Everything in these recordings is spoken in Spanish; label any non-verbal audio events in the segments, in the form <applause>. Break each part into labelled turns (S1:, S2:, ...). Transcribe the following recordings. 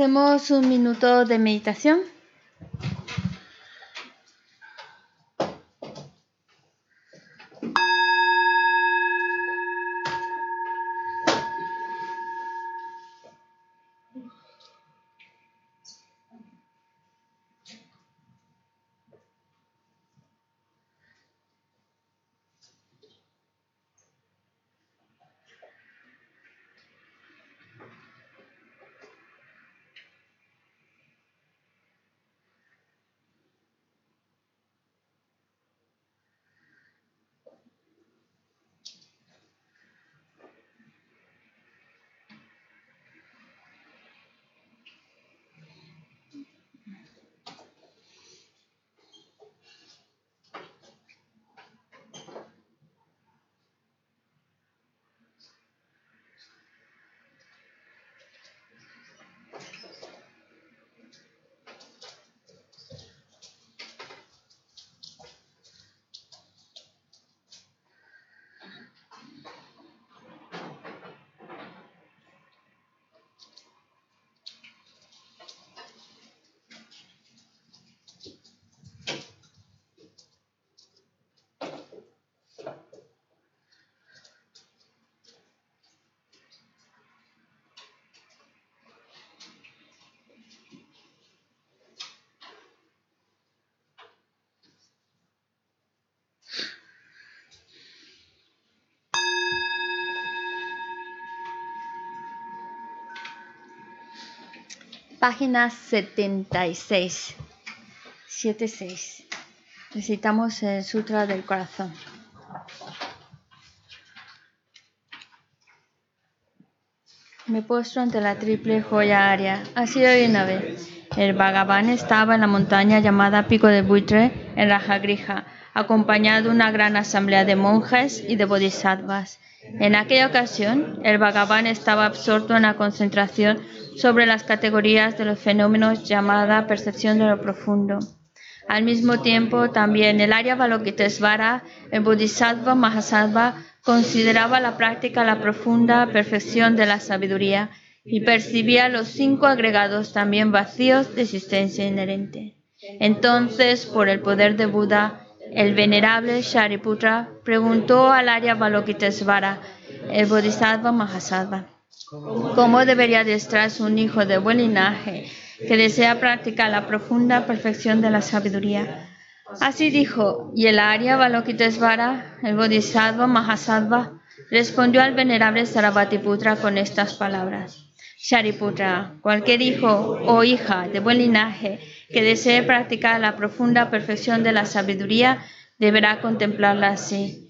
S1: Hacemos un minuto de meditación. Página 76. 76. Necesitamos el Sutra del Corazón. Me puesto ante la triple joya aria. Así de una vez. El Bhagavan estaba en la montaña llamada Pico de Buitre, en Rajagrija, acompañado de una gran asamblea de monjes y de bodhisattvas. En aquella ocasión, el Bhagavan estaba absorto en la concentración sobre las categorías de los fenómenos llamada percepción de lo profundo. Al mismo tiempo, también el Arya Balokitesvara, el Bodhisattva Mahasattva, consideraba la práctica la profunda perfección de la sabiduría y percibía los cinco agregados también vacíos de existencia inherente. Entonces, por el poder de Buda, el venerable Shariputra preguntó al Arya Balokitesvara, el Bodhisattva Mahasattva, ¿Cómo debería adiestrarse un hijo de buen linaje que desea practicar la profunda perfección de la sabiduría? Así dijo, y el Arya Balokitesvara, el Bodhisattva Mahasattva, respondió al venerable Sarabhatiputra con estas palabras. Shariputra, cualquier hijo o hija de buen linaje que desee practicar la profunda perfección de la sabiduría deberá contemplarla así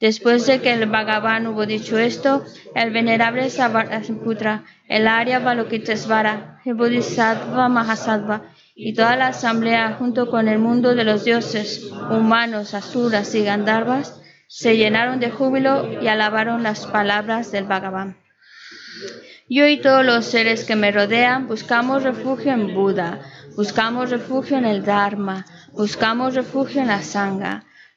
S1: Después de que el Bhagavan hubo dicho esto, el venerable Sarvasputra, el Arya Balokitesvara, el Bodhisattva Mahasattva y toda la asamblea junto con el mundo de los dioses, humanos, asuras y gandharvas, se llenaron de júbilo y alabaron las palabras del Bhagavan. Yo y todos los seres que me rodean buscamos refugio en Buda, buscamos refugio en el Dharma, buscamos refugio en la Sangha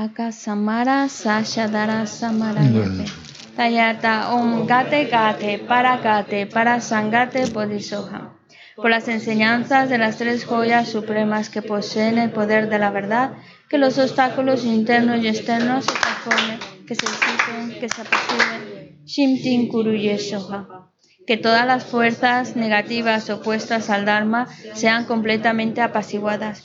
S1: Aka Samara Sashadara Samarayape. Tayata Om Gate Gate Para Gate Para Sangate Bodhisoha. Por las enseñanzas de las tres joyas supremas que poseen el poder de la verdad, que los obstáculos internos y externos se transformen, que se disipen, que se apaciguen. Shimtin Kuruye Soha. Que todas las fuerzas negativas opuestas al Dharma sean completamente apaciguadas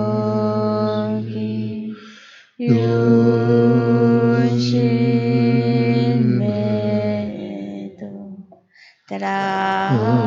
S1: Yoshi Medo Tra. Oh.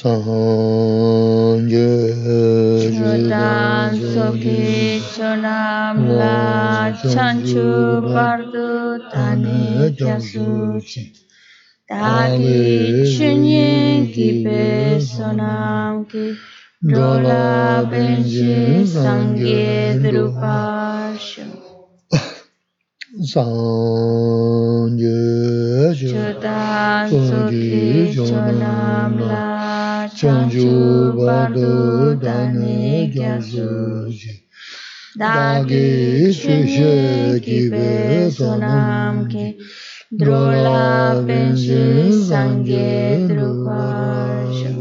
S2: Sanje
S1: Chodan Soki Chonam La Chanchu Bardu Tani Kyasuchi Dagi Chunyin Ki Pe Sonam Ki. Dola Benji Sangye Drupashu
S2: Sanje
S1: Chodan Soki Chonam La Chanchu Bardu Tani Kyasuchi Dagi Chunyin Ki Pe Sonam Ki Drola Benji Sangye Drupashu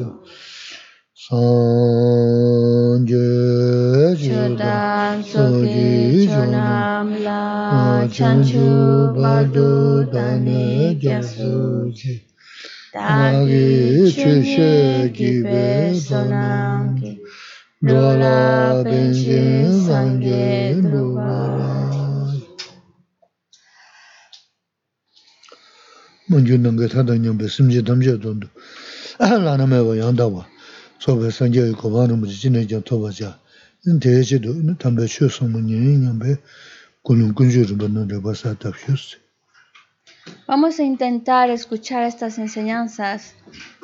S2: Sanje
S1: Chodan Soki Chonam La Chanchu Bardu Dani Gyasuchi Dagi Chushe Gibe Sonam Ki Drola Benji Sangye Drupashu
S2: 먼저 능게 타다냐 베심지 dāgī chūshē gībē sōnāṅgī rōlā bēnjē sāṅgē rūpārā mūñjū nāngā tātā ñāmbē simjī tamjē tōndu lāna mē wā yāndā wā sōbē sāṅgē wī kōpā nā mūjī jīnē jāng tōpa jā nā tēyē chī tō nā tāmbē chū sōmu ñē ñāmbē guñyū guñyū rūpa nā rūpa sā tāp shū sī
S1: Vamos a intentar escuchar estas enseñanzas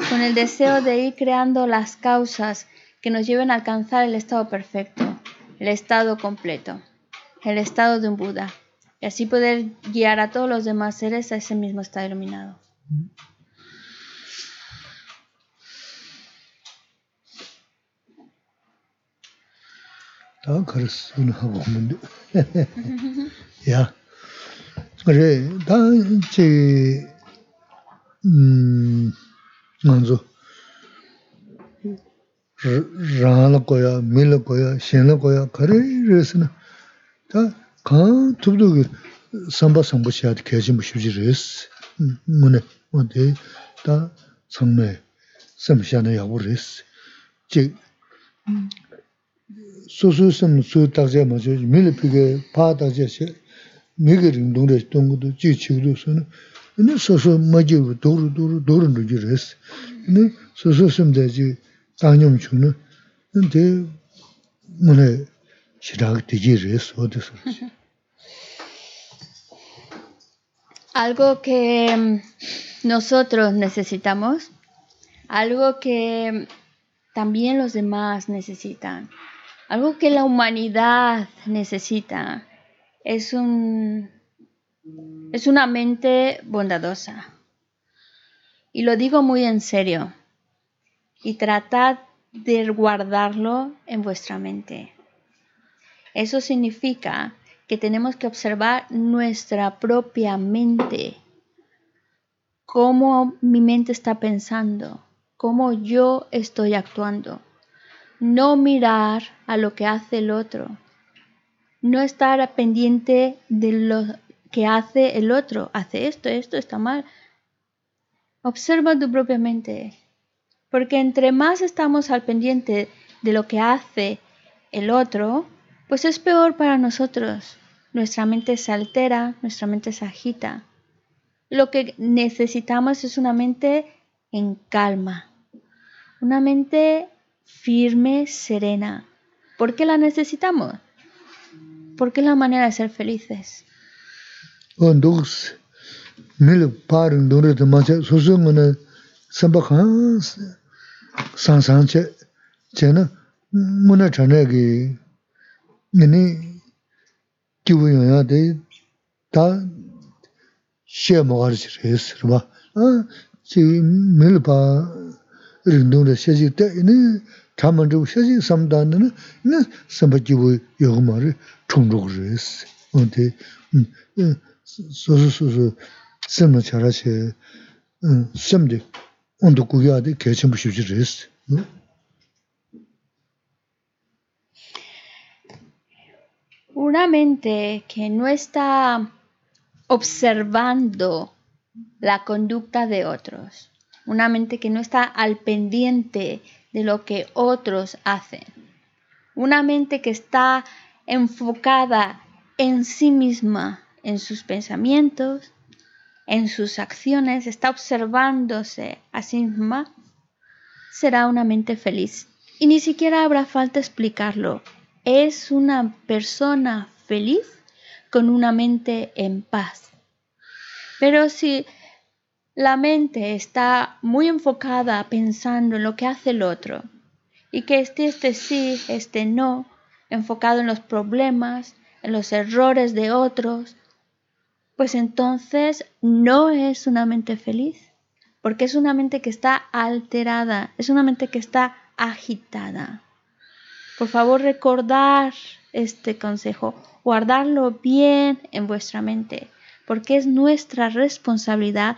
S1: con el deseo de ir creando las causas que nos lleven a alcanzar el estado perfecto, el estado completo, el estado de un Buda, y así poder guiar a todos los demás seres a ese mismo estado iluminado. <laughs>
S2: 다 그랬으면 하고 하는데 야 그래 다제 음 먼저 rāla koyā, mīla koyā, shēnla koyā, kārē rēsina, tā kāng tūpdō kī sāmbā sāmbā shiādi kēchī mūshibjī rēs, mūne, mūne, tā sāngmē, sāmbā shiāna yāgu rēs, jī sūsū sāmbā sū tākjā mā chō, mīla pīkē pā tākjā shē,
S1: Algo <laughs> que nosotros necesitamos, algo que también los demás necesitan, algo que la humanidad necesita, es, un, es una mente bondadosa. Y lo digo muy en serio. Y tratad de guardarlo en vuestra mente. Eso significa que tenemos que observar nuestra propia mente, cómo mi mente está pensando, cómo yo estoy actuando. No mirar a lo que hace el otro, no estar pendiente de lo que hace el otro, hace esto, esto está mal. Observa tu propia mente, porque entre más estamos al pendiente de lo que hace el otro, pues es peor para nosotros. Nuestra mente se altera, nuestra mente se agita. Lo que necesitamos es una mente en calma, una mente firme, serena. ¿Por qué la necesitamos? Porque es la manera de ser felices.
S2: on dogs mil paring dore de ma cha so so ngana samba khan san san che che na muna chane gi ni kyu yo ya de ta she mo gar chi res ba a chi mil pa ring dore she ji te ni chaman ju she ji sam dan ni ni samba ji wo yo ma re chung ro res on de 소소소소 semna chara che semde ondo kuya de kechem bu shuji res
S1: Una mente que no está observando la conducta de otros, una mente que no está al pendiente de lo que otros hacen, una mente que está enfocada en sí misma, en sus pensamientos, en sus acciones, está observándose a sí misma, será una mente feliz. Y ni siquiera habrá falta explicarlo. Es una persona feliz con una mente en paz. Pero si la mente está muy enfocada pensando en lo que hace el otro y que este, este sí, este no, enfocado en los problemas, en los errores de otros, pues entonces no es una mente feliz, porque es una mente que está alterada, es una mente que está agitada. Por favor, recordar este consejo, guardarlo bien en vuestra mente, porque es nuestra responsabilidad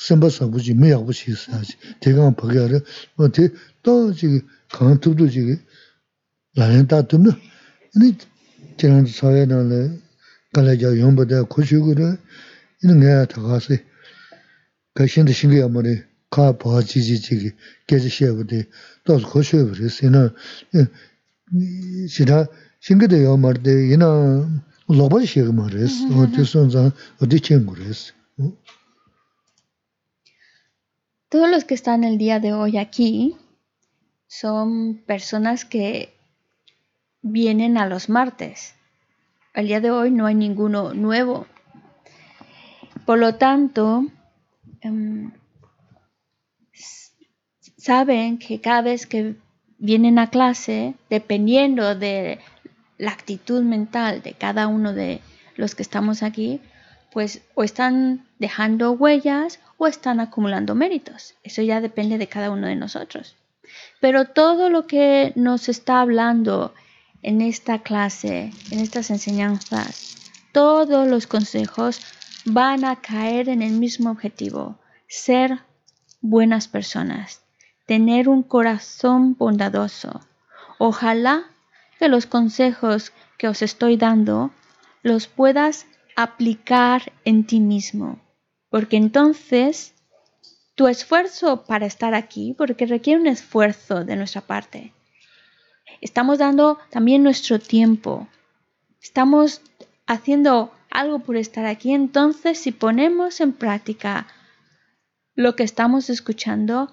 S1: sāmbā sāmbuchī
S2: mē yāqbu shī sāchī, tē kāng pākyā rā, wā tē tā chī kāng tūp tū chī lāyān tā tūm nā, nī tē rāng tā sāyā nā lā, kā lā yā yōng bā tā khu shū gu rā, nī ngā yā tā kā sī, kā shīn tā shīng yā mā rī, kā pā chī chī chī kī, kē chī shī yā bā tē, tā sū khu shū bā rī, sī nā, shī tā shīng kā tā yā mā rī tē, yī nā lō bā shī yā mā rī, wā tē sōn zā, wā tē chēng gu rī,
S1: Todos los que están el día de hoy aquí son personas que vienen a los martes. El día de hoy no hay ninguno nuevo. Por lo tanto, em, saben que cada vez que vienen a clase, dependiendo de la actitud mental de cada uno de los que estamos aquí, pues o están dejando huellas o están acumulando méritos. Eso ya depende de cada uno de nosotros. Pero todo lo que nos está hablando en esta clase, en estas enseñanzas, todos los consejos van a caer en el mismo objetivo, ser buenas personas, tener un corazón bondadoso. Ojalá que los consejos que os estoy dando los puedas aplicar en ti mismo, porque entonces tu esfuerzo para estar aquí, porque requiere un esfuerzo de nuestra parte. Estamos dando también nuestro tiempo. Estamos haciendo algo por estar aquí. Entonces, si ponemos en práctica lo que estamos escuchando,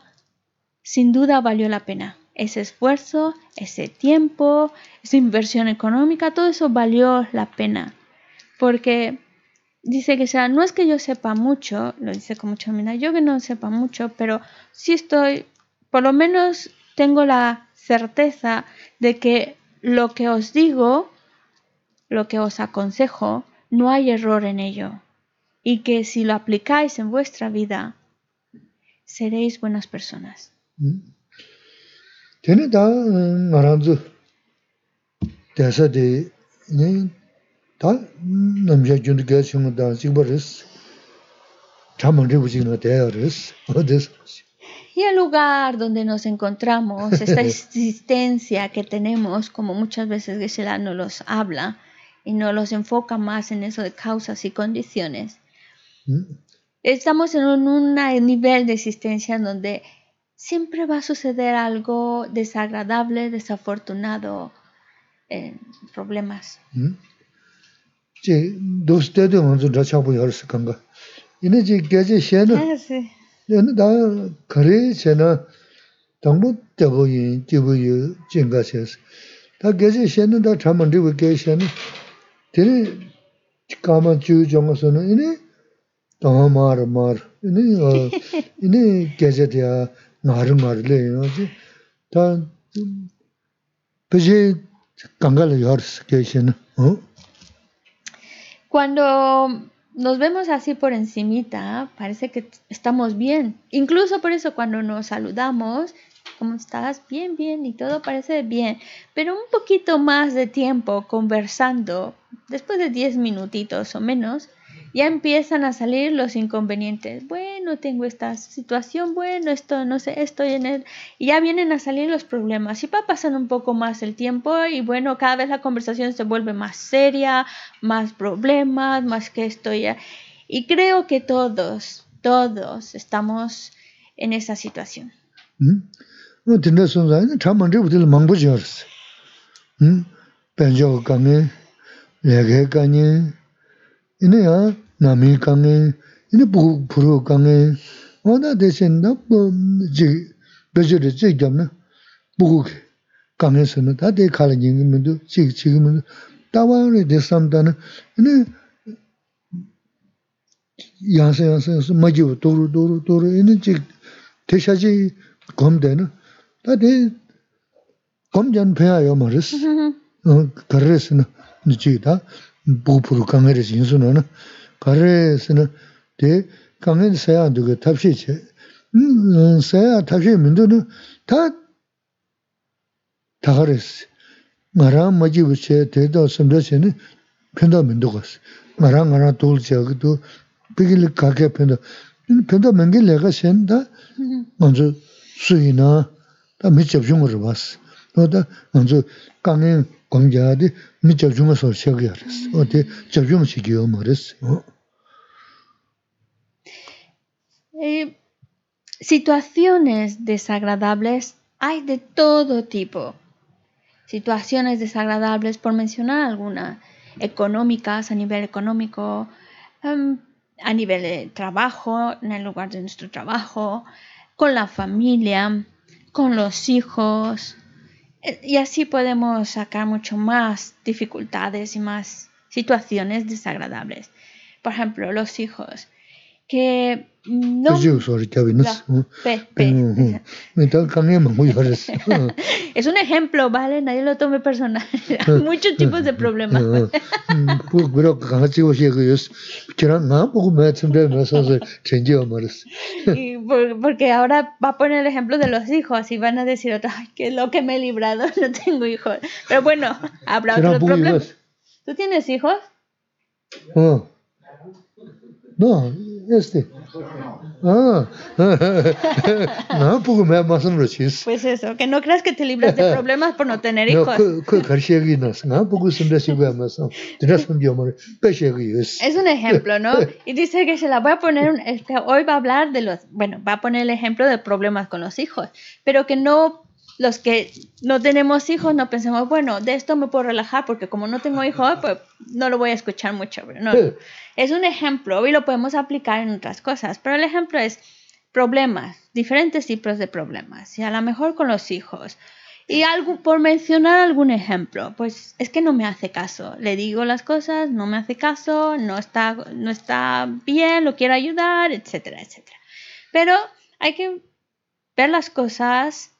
S1: sin duda valió la pena. Ese esfuerzo, ese tiempo, esa inversión económica, todo eso valió la pena. Porque dice que sea, no es que yo sepa mucho, lo dice con mucha humildad, yo que no sepa mucho, pero sí estoy, por lo menos tengo la certeza de que lo que os digo, lo que os aconsejo, no hay error en ello, y que si lo aplicáis en vuestra vida, seréis buenas personas.
S2: Desa de da sigbaris chamang de bujing na de res odes
S1: Y el lugar donde nos encontramos, <laughs> esta existencia que tenemos, como muchas veces geshe nos los habla, y no los enfoca más en eso de causas y condiciones. estamos en un, un nivel de existencia donde siempre va a suceder algo desagradable, desafortunado, eh, problemas.
S2: 제 도스테도 먼저 다 잡고 열었을 건가. 이제 제 계제 셴은
S1: Ah, sí.
S2: 얘는 다 거래 셴은 당부 때보이 지부이 진가셔서 다 계제 셴은 다 잠만 되고 계셔는 되네 까만 주 정어서는 이네 더 마르 마르 이네 어 <laughs> 이네 계제야 마르 마르래 요지 다 그제 강가를 열었을 계셔는 어
S1: Cuando nos vemos así por encimita, parece que estamos bien. Incluso por eso cuando nos saludamos, ¿cómo estás? Bien, bien, y todo parece bien. Pero un poquito más de tiempo conversando, después de 10 minutitos o menos, ya empiezan a salir los inconvenientes. Bueno, tengo esta situación, bueno, esto, no sé, estoy en el... Y ya vienen a salir los problemas. Y va pasando un poco más el tiempo y bueno, cada vez la conversación se vuelve más seria, más problemas, más que esto ya. Y creo que todos, todos estamos en esa situación.
S2: 응? 뭐 된다 손자 참만 저부터 망보지 알았어. 응? 벤저 강에 내게 강에 이네야 남이 강에 이네 부 부르 강에 어나 대신 나뭐지 베저를 지점나 부고 강에서는 다대 칼은 얘기면도 지금 지금은 따와를 대삼다는 이네 양세 양세서 마지고 도로 도로 도로 이네 지 대샤지 검대는 다대 검전 배야요 말았어. 어 그래서는 니지다 부부로 강에서 인수는 그래서는 데 강은 사야 되게 답시체 음 사야 답시 민도는 다 다가레스 나라 마지 부체 대도 선도세는 편도 민도가스 나라 나라 돌지하고도 비길 가게 편도 편도 맹게 내가 센다 먼저 수이나 다 미접 중으로 봤어 너다 먼저 강은 공자디 미접 중으로 시작이야 그랬어 어디 접종 시기요 뭐랬어
S1: Eh, situaciones desagradables hay de todo tipo. Situaciones desagradables, por mencionar alguna, económicas a nivel económico, em, a nivel de trabajo, en el lugar de nuestro trabajo, con la familia, con los hijos. eh, Y así podemos sacar mucho más dificultades y más situaciones desagradables. Por ejemplo, los hijos que no. <laughs> es un ejemplo, ¿vale? Nadie lo tome personal. Hay <laughs> muchos tipos de problemas. <laughs> y por, porque ahora va a poner el ejemplo de los hijos y van a decir, otra, que lo que me he librado, no tengo hijos. Pero bueno, habrá otros problemas. ¿Tú tienes hijos?
S2: Oh. No, este. Ah, <laughs> no, porque me más en.
S1: Pues eso, que no creas que te libras de <laughs> problemas por no tener hijos. es un ejemplo, ¿no? <laughs> Y dice que se la voy a poner, este, hoy va a hablar de los, bueno, va a poner el ejemplo de problemas con los hijos, pero que no los que no tenemos hijos, no pensemos, bueno, de esto me puedo relajar porque como no tengo hijos, <laughs> pues no lo voy a escuchar mucho. Pero no, no. es un ejemplo y lo podemos aplicar en otras cosas, pero el ejemplo es problemas, diferentes tipos de problemas, y a lo mejor con los hijos. Y algo, por mencionar algún ejemplo, pues es que no me hace caso. Le digo las cosas, no me hace caso, no está, no está bien, lo quiero ayudar, etcétera, etcétera. Pero hay que ver las cosas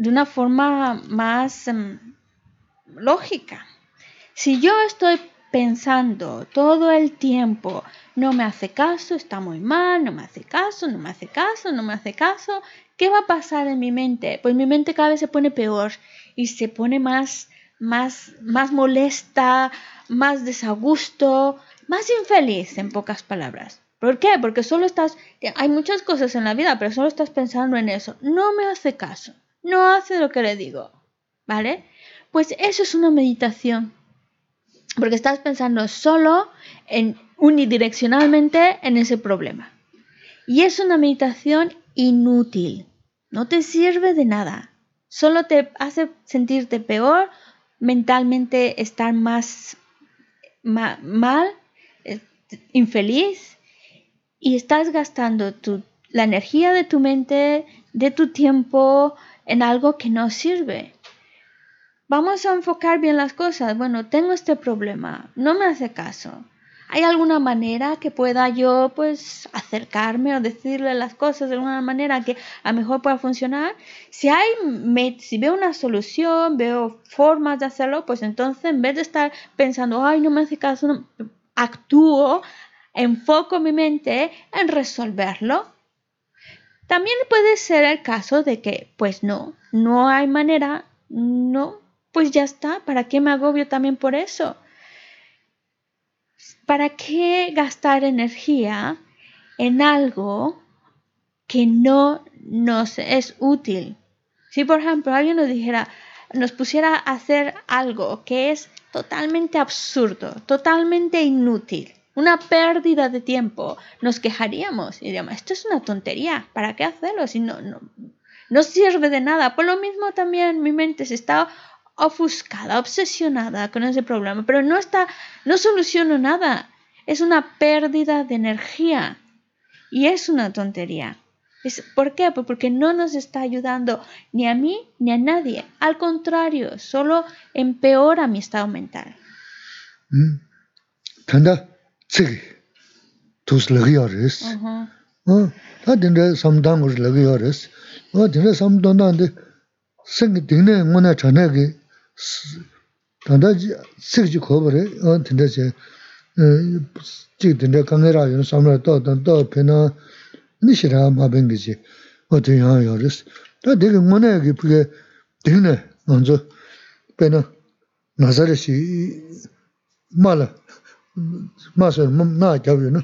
S1: de una forma más em, lógica. Si yo estoy pensando todo el tiempo, no me hace caso, está muy mal, no me hace caso, no me hace caso, no me hace caso, ¿qué va a pasar en mi mente? Pues mi mente cada vez se pone peor y se pone más, más, más molesta, más desagusto, más infeliz, en pocas palabras. ¿Por qué? Porque solo estás, hay muchas cosas en la vida, pero solo estás pensando en eso. No me hace caso, no hace lo que le digo, ¿vale? Pues eso es una meditación porque estás pensando solo en unidireccionalmente en ese problema. Y es una meditación inútil, no te sirve de nada, solo te hace sentirte peor, mentalmente estar más mal, eh, infeliz y estás gastando la energía de tu mente, de tu tiempo en algo que no sirve. Vamos a enfocar bien las cosas. Bueno, tengo este problema, no me hace caso. ¿Hay alguna manera que pueda yo pues acercarme o decirle las cosas de alguna manera que a lo mejor pueda funcionar? Si hay, si veo una solución, veo formas de hacerlo, pues entonces en vez de estar pensando, ay, no me hace caso, actúo, enfoco mi mente en resolverlo. También puede ser el caso de que, pues no, no hay manera, no, pues ya está, ¿para qué me agobio también por eso? ¿Para qué gastar energía en algo que no nos es útil? Si por ejemplo alguien nos dijera, nos pusiera a hacer algo que es totalmente absurdo, totalmente inútil, una pérdida de tiempo, nos quejaríamos y diríamos, esto es una tontería, ¿para qué hacerlo si no, no, no sirve de nada? Por lo mismo también mi mente se está ofuscada, obsesionada con ese problema, pero no está, no soluciono nada. Es una pérdida de energía y es una tontería. Es, ¿Por qué? Pues porque no nos está ayudando ni a mí ni a nadie. Al contrario, solo empeora mi estado mental.
S2: Tanda, tsik tus lagi yaris. Mm-hmm. Tā dindrā samdāng ur lagi yaris. Tā dindrā samdāng dāndi sing dindrā ngunā chanā ki tāndā tsik jī khobari, dindrā chī e, chik dindrā kāngi rā yun samrā tō tān tō pēnā nishi rā mā bēngi chī wā tu yā yaris. Tā dindrā ngunā ki pūkē dindrā nganzu pēnā nāsarā shī māla nganzo, pena nazare si ma la, ma so na kyab yon,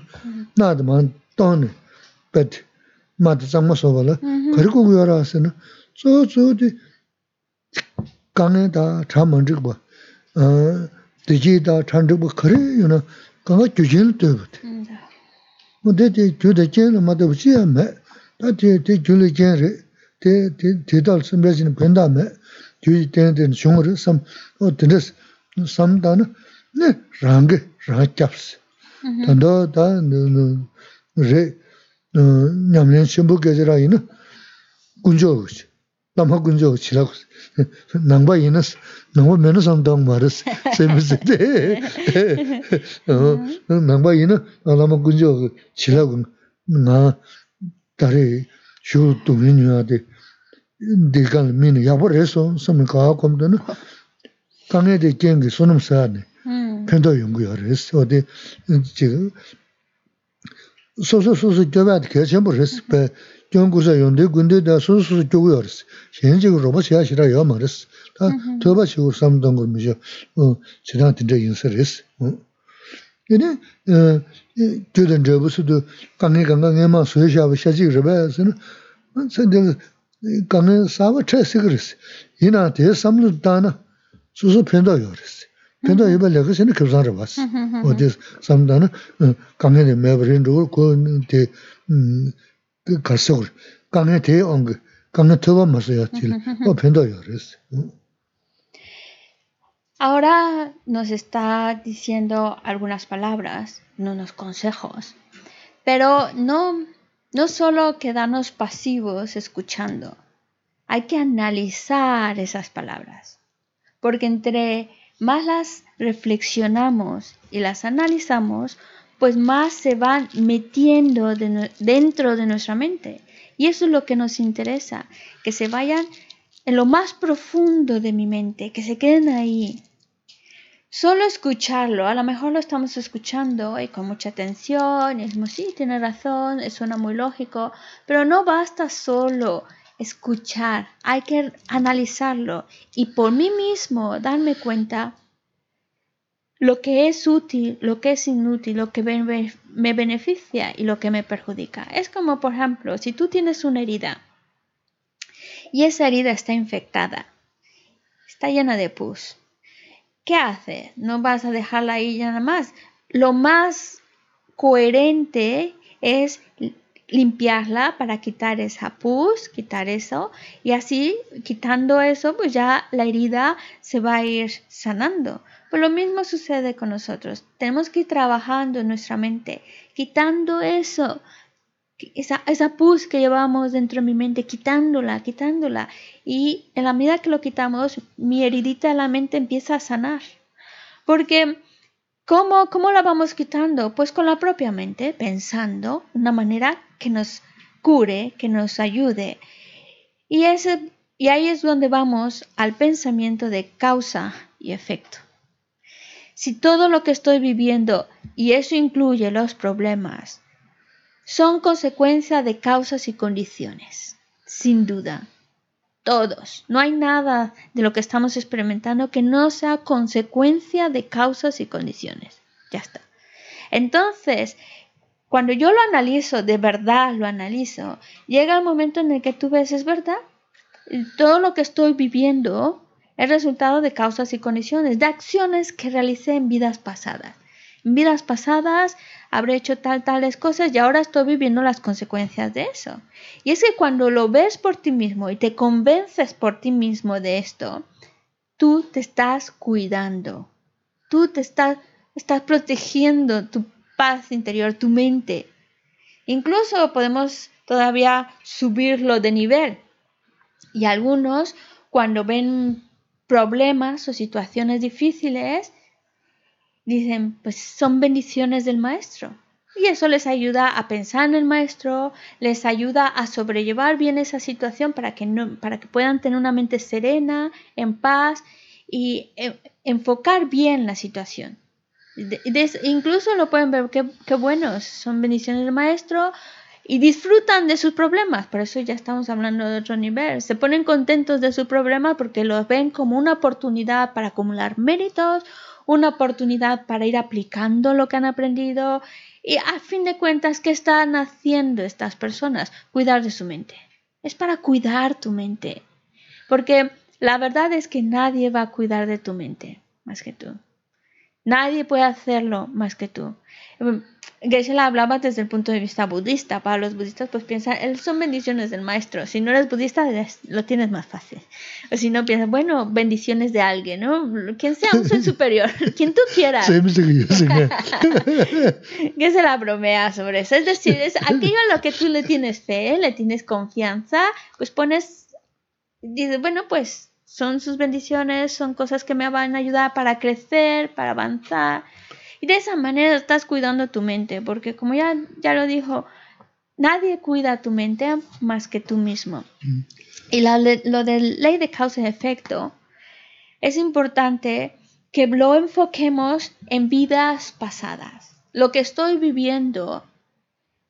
S2: na da ma toni, pet, ma da zangma soba la, kari kuku yora ase na, so so di, 강에 다 참은직 뭐 어, 디지다 찬직 뭐 그래 요나 강가 규진 때 같아. 뭐 대대 교대 제는 맞다 보지 않네. 다대 대 줄이 제를 대대 대달 선배진 변다네. 규지 때는 중으로 섬 어떤데스 섬다는 네 랑게 rā kyabs. Tanda tā rē ñamliñ shimbu gyaji rā yinā gunjo guchi, lamha gunjo guchi rā guchi. <laughs> Nāngba yinā, nāngba mēnā samdāng māras, <laughs> sēmi sēdē. <laughs> Uh-huh. Nāngba yinā lamha gunjo guchi rā guchi, ngā tarī shū tūmi nyā dī, dī kāli mīni yāpa rē sō, sami kāhā kōmdana, kāngē dī kēngi sunam sāni. 년 신부 계절아 이는 군조지. 남하 군조 지라고 nangpa inas, nangpa mena samdang maras, semisi de. Nangpa ina, alama kunjo chilagu nga tari shu dungi nyua de, dekan mina yabar eso, sami kaa kumda na, kange de kengi sunam saa ne, pendo yungu ya res, ode, jiga, soso soso gyabad kaya chenpo res, pe, kyun kusa yonde gunde da su su su kyogu yoris. Shen chigo roba chiya shira yo maris. Ta toba chigo samdangor mi yo chidang tinda yinsa res. Yine gyudan drabu sudu kange kanga nge ma suya shaba shachig riba yasina. Sende kange sawa chay siga res. Yina te samlu dana su su pendo samdana kange mebarin te
S1: Ahora nos está diciendo algunas palabras, no unos consejos, pero no, no solo quedarnos pasivos escuchando, hay que analizar esas palabras, porque entre más las reflexionamos y las analizamos, pues más se van metiendo dentro de nuestra mente. Y eso es lo que nos interesa, que se vayan en lo más profundo de mi mente, que se queden ahí. Solo escucharlo, a lo mejor lo estamos escuchando y con mucha atención, y decimos, sí, tiene razón, suena muy lógico, pero no basta solo escuchar, hay que analizarlo y por mí mismo darme cuenta lo que es útil, lo que es inútil, lo que me beneficia y lo que me perjudica. Es como, por ejemplo, si tú tienes una herida y esa herida está infectada, está llena de pus, ¿qué hace? No vas a dejarla ahí nada más. Lo más coherente es limpiarla para quitar esa pus, quitar eso, y así quitando eso, pues ya la herida se va a ir sanando. Pues lo mismo sucede con nosotros. Tenemos que ir trabajando en nuestra mente, quitando eso, esa, esa pus que llevamos dentro de mi mente, quitándola, quitándola. Y en la medida que lo quitamos, mi heridita de la mente empieza a sanar. Porque ¿Cómo, ¿Cómo la vamos quitando? Pues con la propia mente, pensando una manera que nos cure, que nos ayude. Y, ese, y ahí es donde vamos al pensamiento de causa y efecto. Si todo lo que estoy viviendo, y eso incluye los problemas, son consecuencia de causas y condiciones, sin duda todos. No hay nada de lo que estamos experimentando que no sea consecuencia de causas y condiciones. Ya está. Entonces, cuando yo lo analizo, de verdad lo analizo, llega el momento en el que tú ves, es verdad, todo lo que estoy viviendo es resultado de causas y condiciones, de acciones que realicé en vidas pasadas. Vidas pasadas habré hecho tal, tales cosas y ahora estoy viviendo las consecuencias de eso. Y es que cuando lo ves por ti mismo y te convences por ti mismo de esto, tú te estás cuidando, tú te estás, estás protegiendo tu paz interior, tu mente. Incluso podemos todavía subirlo de nivel. Y algunos, cuando ven problemas o situaciones difíciles, dicen, pues son bendiciones del maestro. Y eso les ayuda a pensar en el maestro, les ayuda a sobrellevar bien esa situación para que, no, para que puedan tener una mente serena, en paz y enfocar bien la situación. incluso lo pueden ver, qué, qué buenos, son bendiciones del maestro y disfrutan de sus problemas. Por eso ya estamos hablando de otro nivel. Se ponen contentos de su problema porque los ven como una oportunidad para acumular méritos, una oportunidad para ir aplicando lo que han aprendido y a fin de cuentas, ¿qué están haciendo estas personas? Cuidar de su mente. Es para cuidar tu mente. Porque la verdad es que nadie va a cuidar de tu mente más que tú. Nadie puede hacerlo más que tú. Geshe la hablaba desde el punto de vista budista. Para los budistas, pues piensan, son bendiciones del maestro. Si no eres budista, lo tienes más fácil. O si no, piensas, bueno, bendiciones de alguien, ¿no? Quien sea un ser superior, <laughs> quien tú quieras. que se la bromea sobre eso. Es decir, es aquello a lo que tú le tienes fe, le tienes confianza, pues pones, dices, bueno, pues son sus bendiciones, son cosas que me van a ayudar para crecer, para avanzar. Y de esa manera estás cuidando tu mente, porque como ya, ya lo dijo, nadie cuida tu mente más que tú mismo. Mm. Y lo de ley de causa y efecto, es importante que lo enfoquemos en vidas pasadas. Lo que estoy viviendo,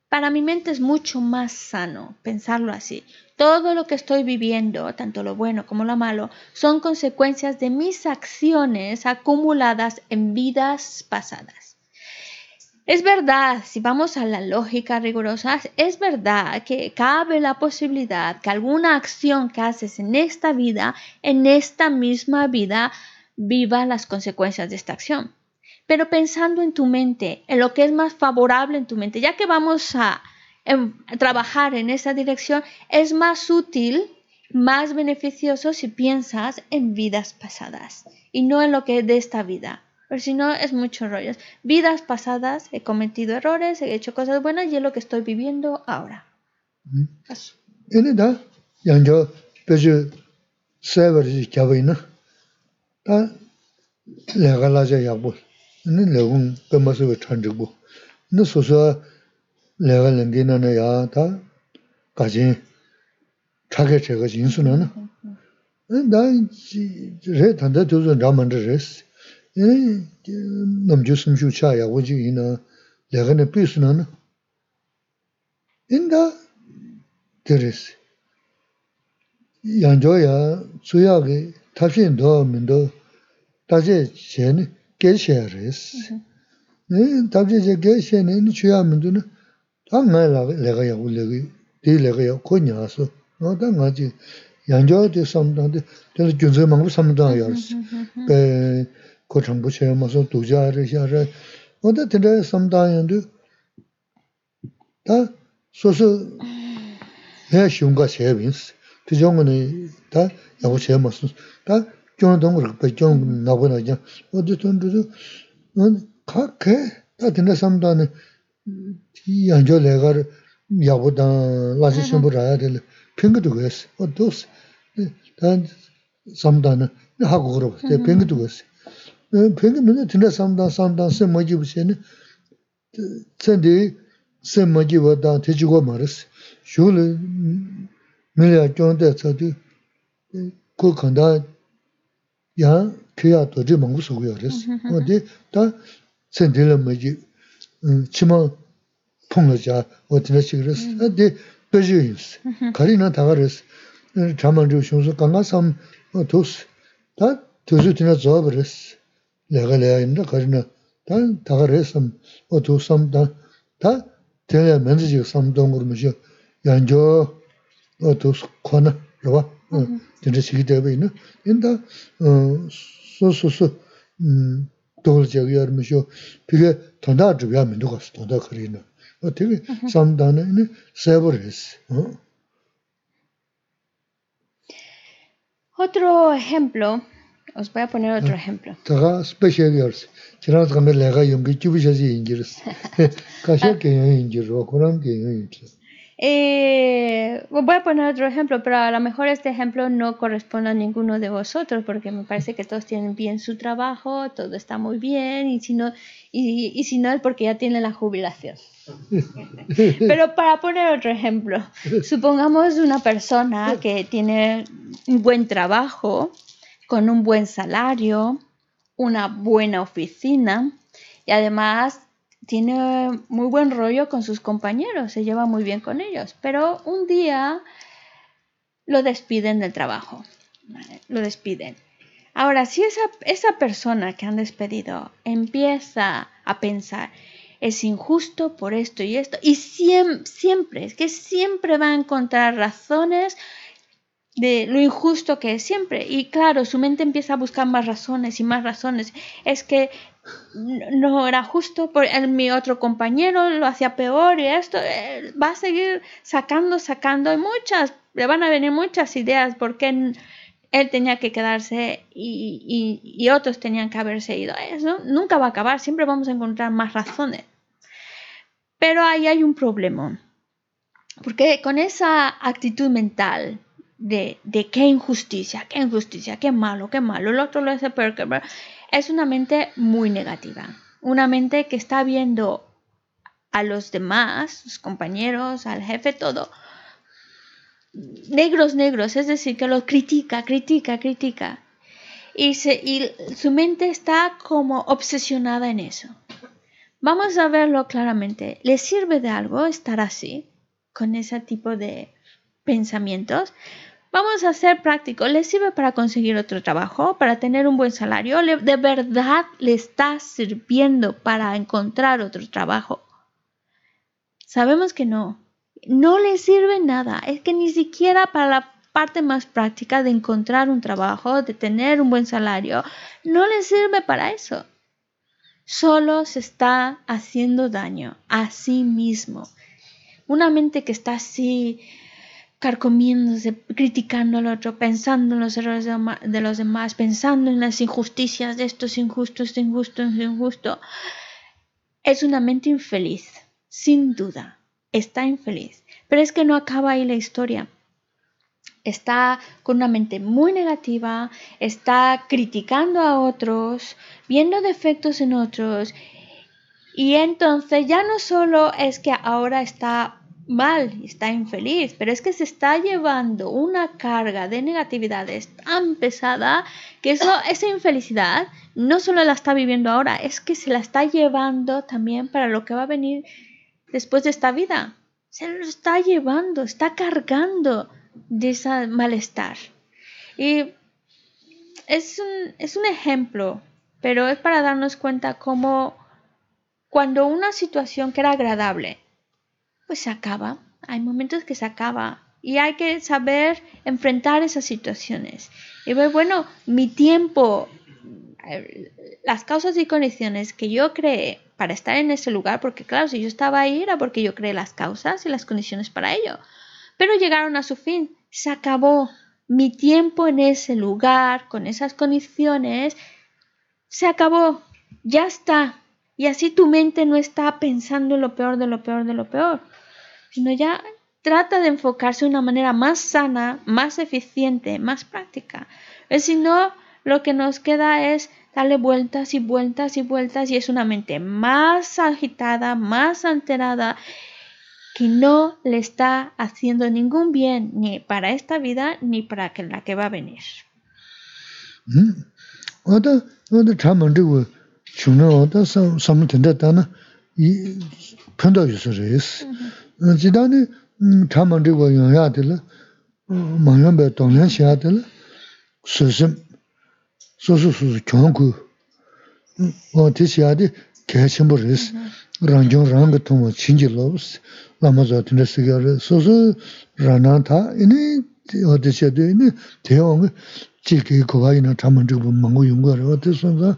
S1: para mi mente es mucho más sano pensarlo así. Todo lo que estoy viviendo, tanto lo bueno como lo malo, son consecuencias de mis acciones acumuladas en vidas pasadas. Es verdad, si vamos a la lógica rigurosa, es verdad que cabe la posibilidad que alguna acción que haces en esta vida, en esta misma vida, viva las consecuencias de esta acción. Pero pensando en tu mente, en lo que es más favorable en tu mente, ya que vamos a trabajar en esa dirección, es más útil, más beneficioso si piensas en vidas pasadas y no en lo que es de esta vida. Pero si no, es mucho rollo. Vidas pasadas, he cometido errores, he hecho cosas buenas y es lo que estoy viviendo ahora.
S2: 내 nī lēgūng pē mā sīwē chān chīkbū. Nī sūsā lēgā lēngi nā nā yā tā gāchīn chākē chēgā chīn sū nā nā. Dā rē tāndā tūsū rā māndā rē sī. Nām chū sīm shū chā yā wā chī yī nā lēgā nā pī sū nā nā. Indā tē rē sī. Yāng chō yā tsū yā kī tāpshīn dō mīndō tāchē chē nī 게셔레스 네 다제 제 게셔네 주야 민도는 tā ngā lēgā yā gu lēgā, tī lēgā yā kō nyā sō, ngā tā ngā jī yāngyā tī samdāng tī, tī rā gyōnzē māngbō samdāng yā rā sī, bē kō chāngbō chē mā sō, dō jā rā, xā rā, ngā tā tī rā samdāng yā tī, 다 소소 내 슝가 쉐빈스 그정은 다 야고 쉐마스 다 qiong tong rikpa, qiong nago na qiong. Wadi tong dhudu, ka ke, ta tina samdani, yanjo legar, yabu dan, lasi shimbu raya dili, pingi dhugu esi, wadi dosi, ta samdani, hagu guru, ta pingi dhugu esi. Pingi mini tina samdani, samdani, sen majibu seni, sen di, sen majibu dan, teji go maris. Shuli, milya qiong de, ko kanda, 야 kya to ri mungu sugu yoris. Wadi ta tsendila maji chima pungla ja wadila chigiris. Wadi peji yoris. Kari na taga yoris. Chaman riu shungsu kanga sam tos. Ta tozu tina zoab yoris. Laga laya imda kari na. Ta taga yoris sam o tos sam ta. Ta tina menzi jik sam dongur maji yanjo o tos kona rwa. Kāsi, tōndā kari yinā, o tēgī sāṃ tā nā yinā sēbō rē sī.
S1: Otro ejemplo, os voy a poner otro ejemplo.
S2: Taga special years. Chirang tsakamir laga yungi chubi shashi ingiris. Kasha kenya ingir, wakuram kenya ingir.
S1: Eh, voy a poner otro ejemplo, pero a lo mejor este ejemplo no corresponde a ninguno de vosotros, porque me parece que todos tienen bien su trabajo, todo está muy bien, y si no, y, y si no es porque ya tienen la jubilación. <laughs> Pero para poner otro ejemplo, supongamos una persona que tiene un buen trabajo, con un buen salario, una buena oficina y además tiene muy buen rollo con sus compañeros, se lleva muy bien con ellos, pero un día lo despiden del trabajo, lo despiden. Ahora, si esa, esa persona que han despedido empieza a pensar, es injusto por esto y esto, y siempre, siempre, es que siempre va a encontrar razones de lo injusto que es siempre. Y claro, su mente empieza a buscar más razones y más razones. Es que no era justo, por mi otro compañero lo hacía peor y esto eh, va a seguir sacando, sacando. Y muchas, le van a venir muchas ideas porque él tenía que quedarse y, y, otros tenían que haberse ido. Eso nunca va a acabar, siempre vamos a encontrar más razones. Pero ahí hay un problema. Porque con esa actitud mental de, qué injusticia, qué injusticia, qué malo, qué malo, el otro lo hace peor es una mente muy negativa, una mente que está viendo a los demás, sus compañeros, al jefe, todo, negros, negros, es decir, que lo critica, critica, critica. Y, y su mente está como obsesionada en eso. Vamos a verlo claramente. ¿Le sirve de algo estar así, con ese tipo de pensamientos? Vamos a ser prácticos. ¿Le sirve para conseguir otro trabajo? ¿Para tener un buen salario? ¿De verdad le está sirviendo para encontrar otro trabajo? Sabemos que no. No le sirve nada. Es que ni siquiera para la parte más práctica de encontrar un trabajo, de tener un buen salario, no le sirve para eso. Solo se está haciendo daño a sí mismo. Una mente que está así carcomiéndose, criticando al otro, pensando en los errores de, los demás, pensando en las injusticias de estos injustos, de injusto, de injusto, es una mente infeliz, sin duda, está infeliz. Pero es que no acaba ahí la historia. Está con una mente muy negativa, está criticando a otros, viendo defectos en otros. Y entonces ya no solo es que ahora está mal, está infeliz, pero es que se está llevando una carga de negatividades tan pesada que eso, esa infelicidad no solo la está viviendo ahora, es que se la está llevando también para lo que va a venir después de esta vida. Se lo está llevando, está cargando de ese malestar. Y es un, es un ejemplo, pero es para darnos cuenta cómo cuando una situación que era agradable, pues se acaba. Hay momentos que se acaba y hay que saber enfrentar esas situaciones. Y bueno, mi tiempo las causas y condiciones que yo creé para estar en ese lugar, porque claro, si yo estaba ahí era porque yo creé las causas y las condiciones para ello. Pero llegaron a su fin, se acabó mi tiempo en ese lugar, con esas condiciones, se acabó, ya está. Y así tu mente no está pensando en lo peor de lo peor de lo peor, sino ya trata de enfocarse de una manera más sana, más eficiente, más práctica. Si no, lo que nos queda es darle vueltas y vueltas y vueltas y es una mente más agitada, más alterada, que no le está haciendo ningún bien ni para esta vida ni para la que va a venir.
S2: 지단이 참만되고 영야 될 망연배 동년 시야 될 수심 소소소소 경고 어 대시야디 개심버스 랑종 랑거 통어 진질로스 라마자 드네스가르 소소 라나타 이니 어디셔도 이니 대왕 지기 고가이나 참만되고 망고 용거라 어디선가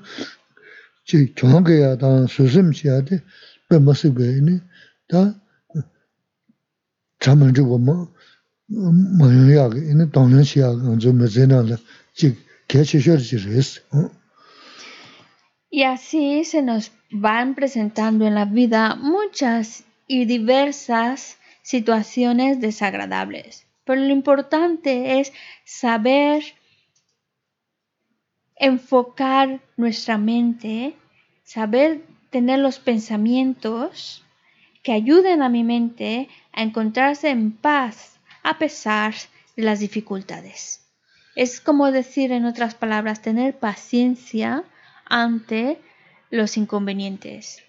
S2: 지 경계야. 다 수심시야디 그 모습에 이니 다
S1: Y así se nos van presentando en la vida muchas y diversas situaciones desagradables. Pero lo importante es saber enfocar nuestra mente, saber tener los pensamientos que ayuden a mi mente a encontrarse en paz a pesar de las dificultades. Es como decir, en otras palabras, tener paciencia ante los inconvenientes.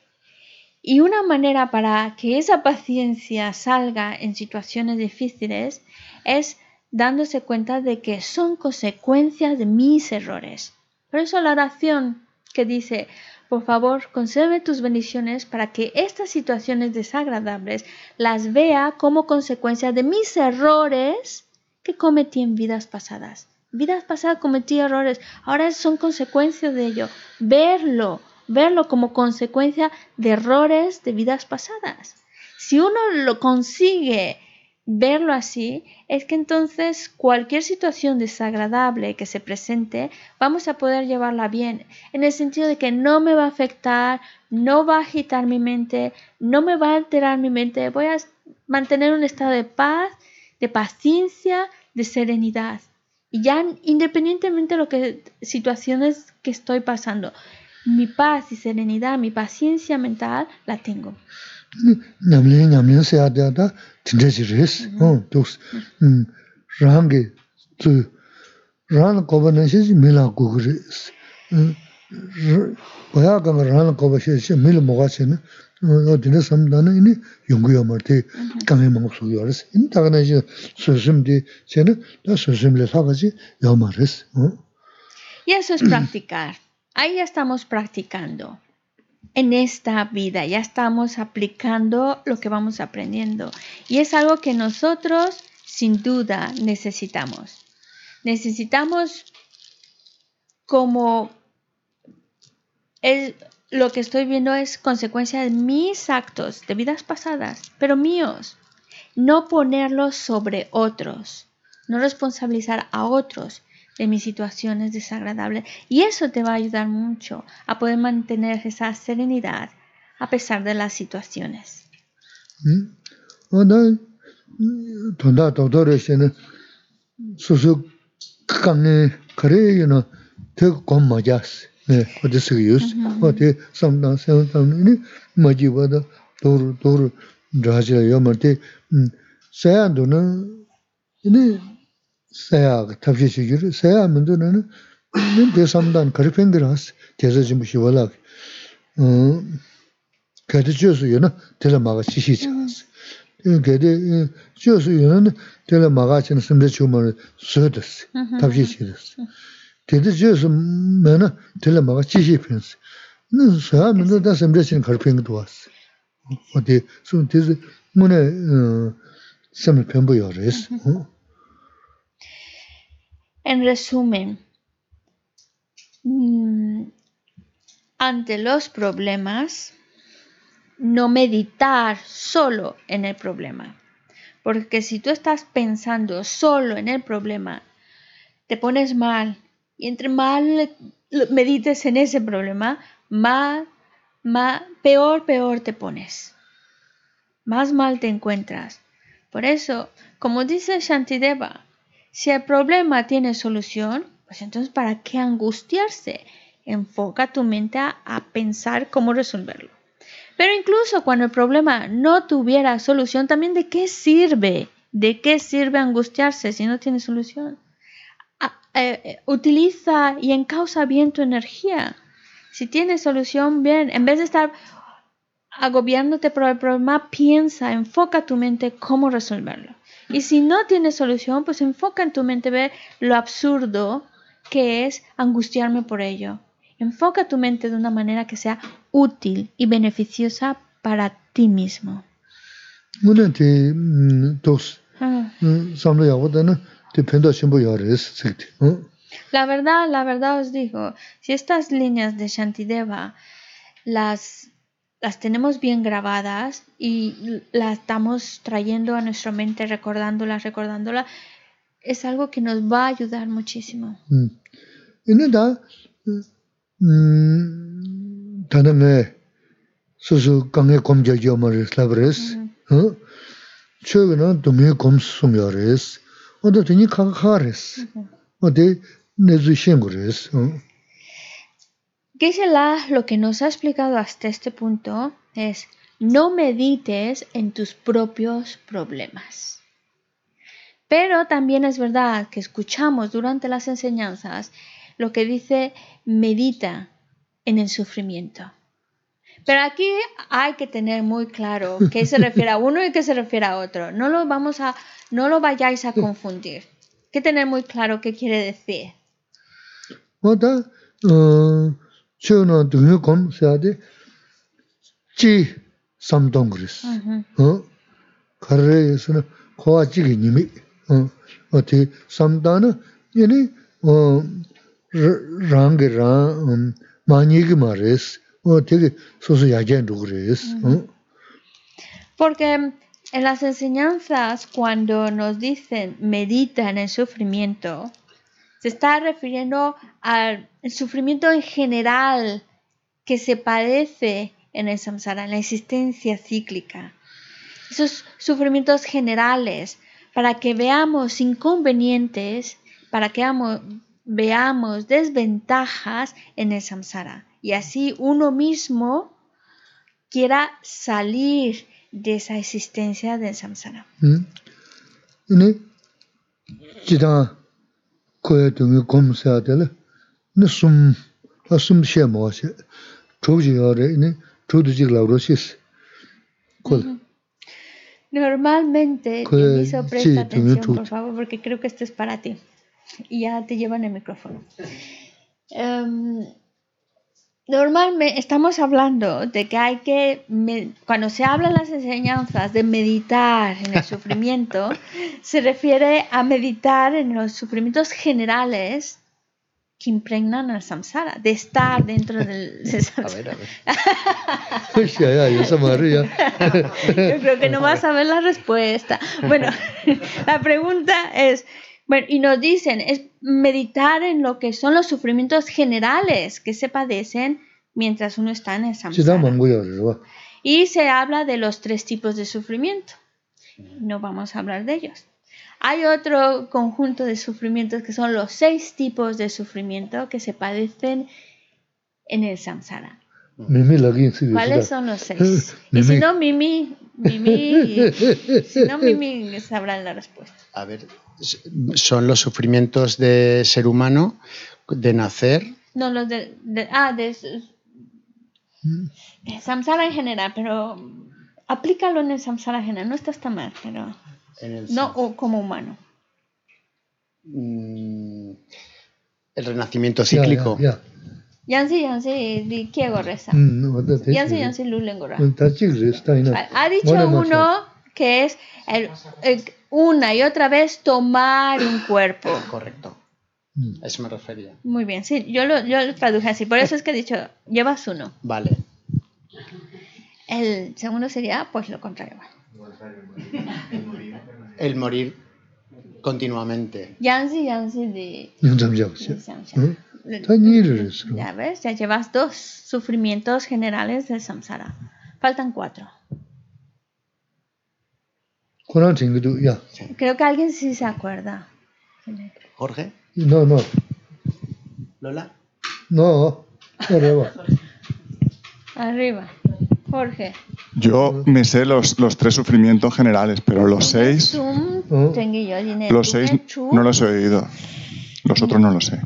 S1: Y una manera para que esa paciencia salga en situaciones difíciles es dándose cuenta de que son consecuencias de mis errores. Por eso la oración que dice, por favor, concédeme tus bendiciones para que estas situaciones desagradables las vea como consecuencia de mis errores que cometí en vidas pasadas. Vidas pasadas cometí errores, ahora son consecuencias de ello. Verlo, verlo como consecuencia de errores de vidas pasadas. Si uno lo consigue verlo así, es que entonces cualquier situación desagradable que se presente, vamos a poder llevarla bien, en el sentido de que no me va a afectar, no va a agitar mi mente, no me va a alterar mi mente, voy a mantener un estado de paz, de paciencia, de serenidad. Y ya independientemente de lo que situaciones que estoy pasando, mi paz y serenidad, mi paciencia mental la tengo.
S2: 냠린 냠린 세야다다 진짜지 레스 어. 독스. 음 랑게 그 ran koba shi mila gugri baya kama ran koba shi mila moga shi na o dine samdana ini yungu yomar di kange mangab sugu yoris ini taga na shi susim di shi na da susim le saka shi yomaris
S1: y eso es practicar ahí estamos practicando. En esta vida, ya estamos aplicando lo que vamos aprendiendo. Y es algo que nosotros sin duda necesitamos. Necesitamos como lo que estoy viendo es consecuencia de mis actos de vidas pasadas, pero míos. No ponerlos sobre otros, no responsabilizar a otros, de mis situaciones desagradables. Y eso te va a ayudar mucho a poder mantener esa serenidad a pesar de las situaciones.
S2: 사야가 탑시 주기로 사야 문도는 는 대삼단 가르펜드라스 계속 좀 쉬워라 음 가르쳐서 요나 데라마가 시시자스 게데 저서 요는 데라마가 친 선배 주문 쓰듯 탑시 시듯 게데 저서 뭐나 데라마가 시시펜스 는 사야 문도다 선배 친 가르펜도 왔어 어디 숨 뒤에 문에 음 섬을 변부 요래스 어
S1: En resumen, mm, ante los problemas, no meditar solo en el problema. Porque si tú estás pensando solo en el problema, te pones mal. Y entre mal medites en ese problema, más, más, peor, peor te pones. Más mal te encuentras. Por eso, como dice Shantideva, si el problema tiene solución, pues entonces ¿para qué angustiarse? Enfoca tu mente a, pensar cómo resolverlo. Pero incluso cuando el problema no tuviera solución, también de qué sirve, de qué sirve angustiarse si no tiene solución. Eh, eh, utiliza y encausa bien tu energía. Si tiene solución, bien, en vez de estar agobiándote por el problema, piensa, enfoca tu mente cómo resolverlo. Y si no tiene solución, pues enfoca en tu mente ver lo absurdo que es angustiarme por ello. Enfoca tu mente de una manera que sea útil y beneficiosa para ti mismo. La verdad, la verdad os digo, si estas líneas de Shantideva las, las tenemos bien grabadas y las estamos trayendo a nuestra mente, recordándolas, recordándolas, es algo que nos va a ayudar muchísimo.
S2: tanda nga susu
S1: Geshe-la lo que nos ha explicado hasta este punto es no medites en tus propios problemas. Pero también es verdad que escuchamos durante las enseñanzas lo que dice medita en el sufrimiento. Pero aquí hay que tener muy claro qué se refiere a uno y qué se refiere a otro. No lo vamos a, no lo vayáis a confundir. Hay que tener muy claro qué quiere decir.
S2: Rāngi rāng māñīgi mā rēs, o tegi sosu yājian rūg rēs.
S1: Porque en las enseñanzas, cuando nos dicen medita en el sufrimiento, se está refiriendo al sufrimiento en general que se padece en el samsara, en la existencia cíclica. Esos sufrimientos generales, para que veamos inconvenientes, para que veamos desventajas en el samsara. Y así uno mismo quiera salir de esa existencia del samsara. Normalmente, presta atención, por favor, porque creo que esto es para ti y ya te llevan el micrófono. Em, normalmente estamos hablando de que hay que, cuando se hablan las enseñanzas de meditar en el <laughs> sufrimiento, se refiere a meditar en los sufrimientos generales que impregnan al samsara, de estar dentro <laughs> del, samsara. A ver, a ver. <laughs> Yo creo que no vas a ver la respuesta. Bueno, <laughs> la pregunta es, bueno, y nos dicen, es meditar en lo que son los sufrimientos generales que se padecen mientras uno está en el samsara. Y se habla de los tres tipos de sufrimiento. No vamos a hablar de ellos. Hay otro conjunto de sufrimientos que son los seis tipos de sufrimiento que se padecen en el samsara. ¿Cuáles son los <laughs> seis? Y si no, Mimi, Mimi, <laughs> si no, Mimi sabrá la respuesta.
S3: A ver, son los sufrimientos de ser humano de nacer.
S1: No, los de, ah, de, samsara en general, pero aplícalo en el samsara en general, no estás tan mal, pero no o como humano.
S3: Mm, el renacimiento cíclico.
S1: Yansi Yansi di kiego reza. Yansi Yansi lulengora. Ha dicho uno que es el, el una y otra vez tomar un cuerpo.
S3: Correcto. A eso me refería.
S1: Muy bien, sí, yo lo, yo lo traduje así. Por eso es que he dicho, llevas uno.
S3: Vale.
S1: El segundo sería, pues lo contrario
S3: el morir, continuamente.
S1: Ya ves, ya llevas dos sufrimientos generales del samsara. Faltan cuatro. Creo que alguien sí se acuerda.
S3: ¿Jorge?
S2: No, no.
S3: ¿Lola?
S2: No, arriba.
S1: arriba. Jorge.
S4: Yo me sé los, los tres sufrimientos generales, pero los seis. Los seis no los he oído. Los otros no los sé.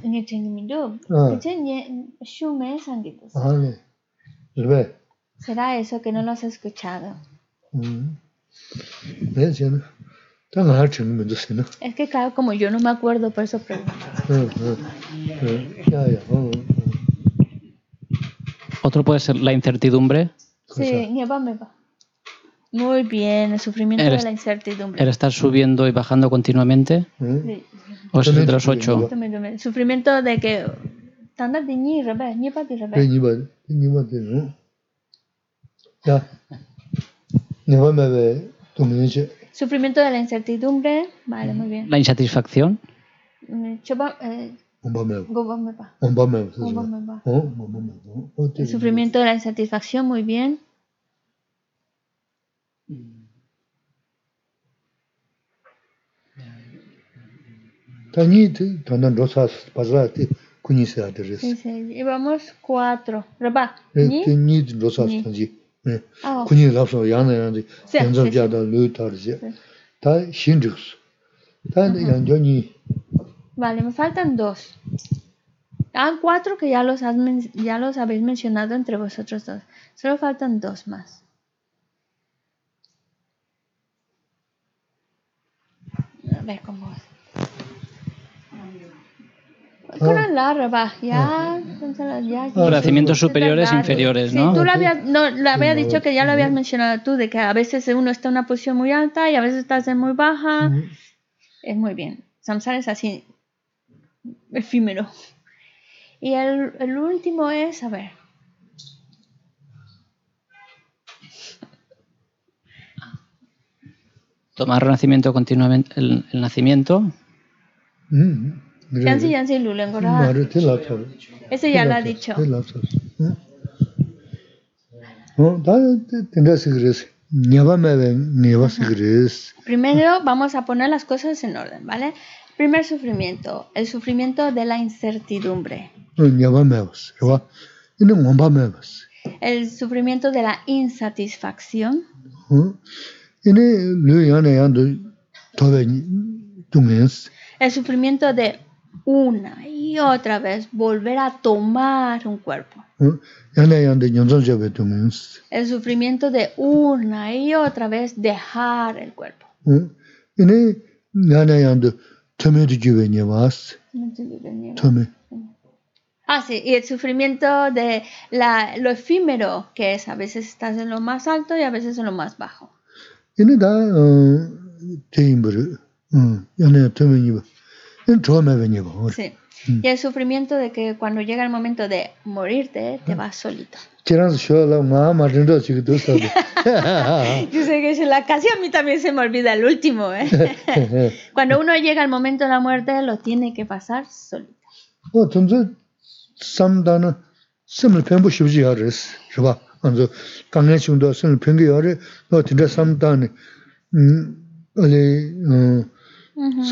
S1: Será eso que no los he escuchado. Es que claro, como yo no me acuerdo, por eso pregunto.
S5: Otro puede ser la incertidumbre.
S1: Sí, ñepa, mepa. Muy bien, el sufrimiento
S5: el,
S1: de la incertidumbre.
S5: El estar subiendo y bajando continuamente.
S1: ¿Eh?
S5: O es de los ocho.
S1: Sufrimiento de que. Tanda de ñi rebe, ñepa de rebe.
S2: ñepa, ñepa de rebe. Ya. ñepa.
S1: Sufrimiento de la incertidumbre. Vale, mm. muy bien.
S5: La insatisfacción.
S1: Mm, chopa, eh, el sufrimiento de la insatisfacción, muy bien. Llevamos cuatro. Ni.
S2: Kuni lapso
S1: yana
S2: yana yanzam jada lu tarzi. Ta. Ta ni
S1: vale, me faltan dos. Ah, cuatro que ya los, has men- ya los habéis mencionado entre vosotros dos. Solo faltan dos más. A ver cómo es. Con la reba, ya, entonces, ya, ya.
S5: Renacimientos
S1: Es
S5: superiores e inferiores,
S1: Sí,
S5: ¿no?
S1: tú lo habías, no, lo había
S2: Sí,
S1: dicho que ya lo
S2: sí.
S1: habías mencionado tú, de que a veces uno está en una posición muy alta y a veces estás en muy baja. Es muy bien. Samsara es así, efímero. Y el, el último es, a ver,
S5: tomar renacimiento continuamente el, el nacimiento.
S1: Yansi Yansi Lulengora. Ese ya lo ha dicho. Primero vamos a poner las cosas en orden, ¿vale? Primer sufrimiento, el sufrimiento de la incertidumbre. El sufrimiento de la insatisfacción. El sufrimiento de una y otra vez volver a tomar un cuerpo. El sufrimiento de una y otra vez dejar el cuerpo.
S2: 어? 이네 야네 양도 토메도 주베 냐바스. 토메.
S1: Ah, sí, y el sufrimiento de la, lo efímero, que es a veces estás en lo más alto y a veces en lo más bajo.
S2: 이네 다 어, 대인부를. 어, 야네 토메 냐바. 이 토메베 냐바.
S1: Sí. Y el sufrimiento de que cuando llega el momento de morirte, te vas solito. Yo sé <laughs> que se la casi a mí también se me olvida el último. ¿eh? <laughs> Cuando uno llega al momento de la muerte, lo tiene que pasar solito.
S2: Uh -huh.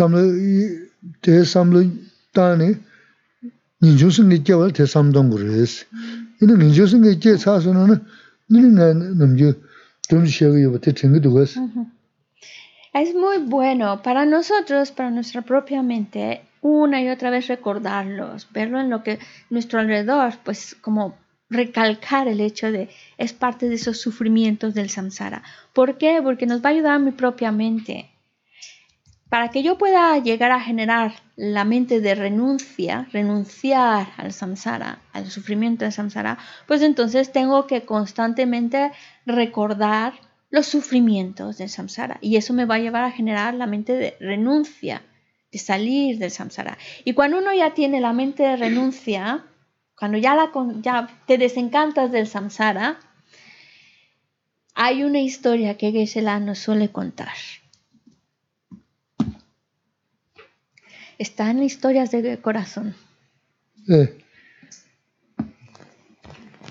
S1: Es muy bueno para nosotros, para nuestra propia mente, una y otra vez recordarlos, verlo en lo que nuestro alrededor, pues como recalcar el hecho de es parte de esos sufrimientos del samsara. ¿Por qué? Porque nos va a ayudar a mi propia mente. Para que yo pueda llegar a generar la mente de renuncia, renunciar al samsara, al sufrimiento del samsara, pues entonces tengo que constantemente recordar los sufrimientos del samsara. Y eso me va a llevar a generar la mente de renuncia de salir del samsara. Y cuando uno ya tiene la mente de renuncia, cuando ya, la, ya te desencantas del samsara, hay una historia que Geshe-la nos suele contar. está en historias de corazón.
S2: Sí.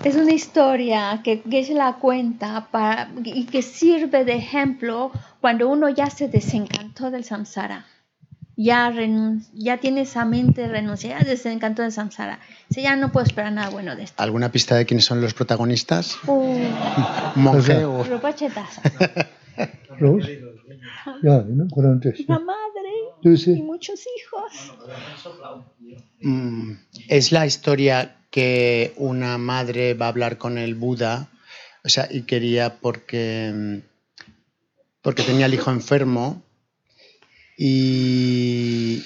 S1: Es una historia que Geshe la cuenta y que sirve de ejemplo cuando uno ya se desencantó del samsara. Ya, ya tiene esa mente renunciada, renuncia, desencantó del samsara. O sea, ya no puedo esperar nada bueno de esto.
S3: ¿Alguna pista de quiénes son los protagonistas?
S1: Uh. <laughs>
S3: Monje o...
S1: Rupa Rose? <laughs>
S2: Ya, no?
S1: Y muchos hijos.
S3: Mm, es la historia que una madre va a hablar con el Buda, o sea, y quería porque, mm, porque tenía al hijo enfermo y,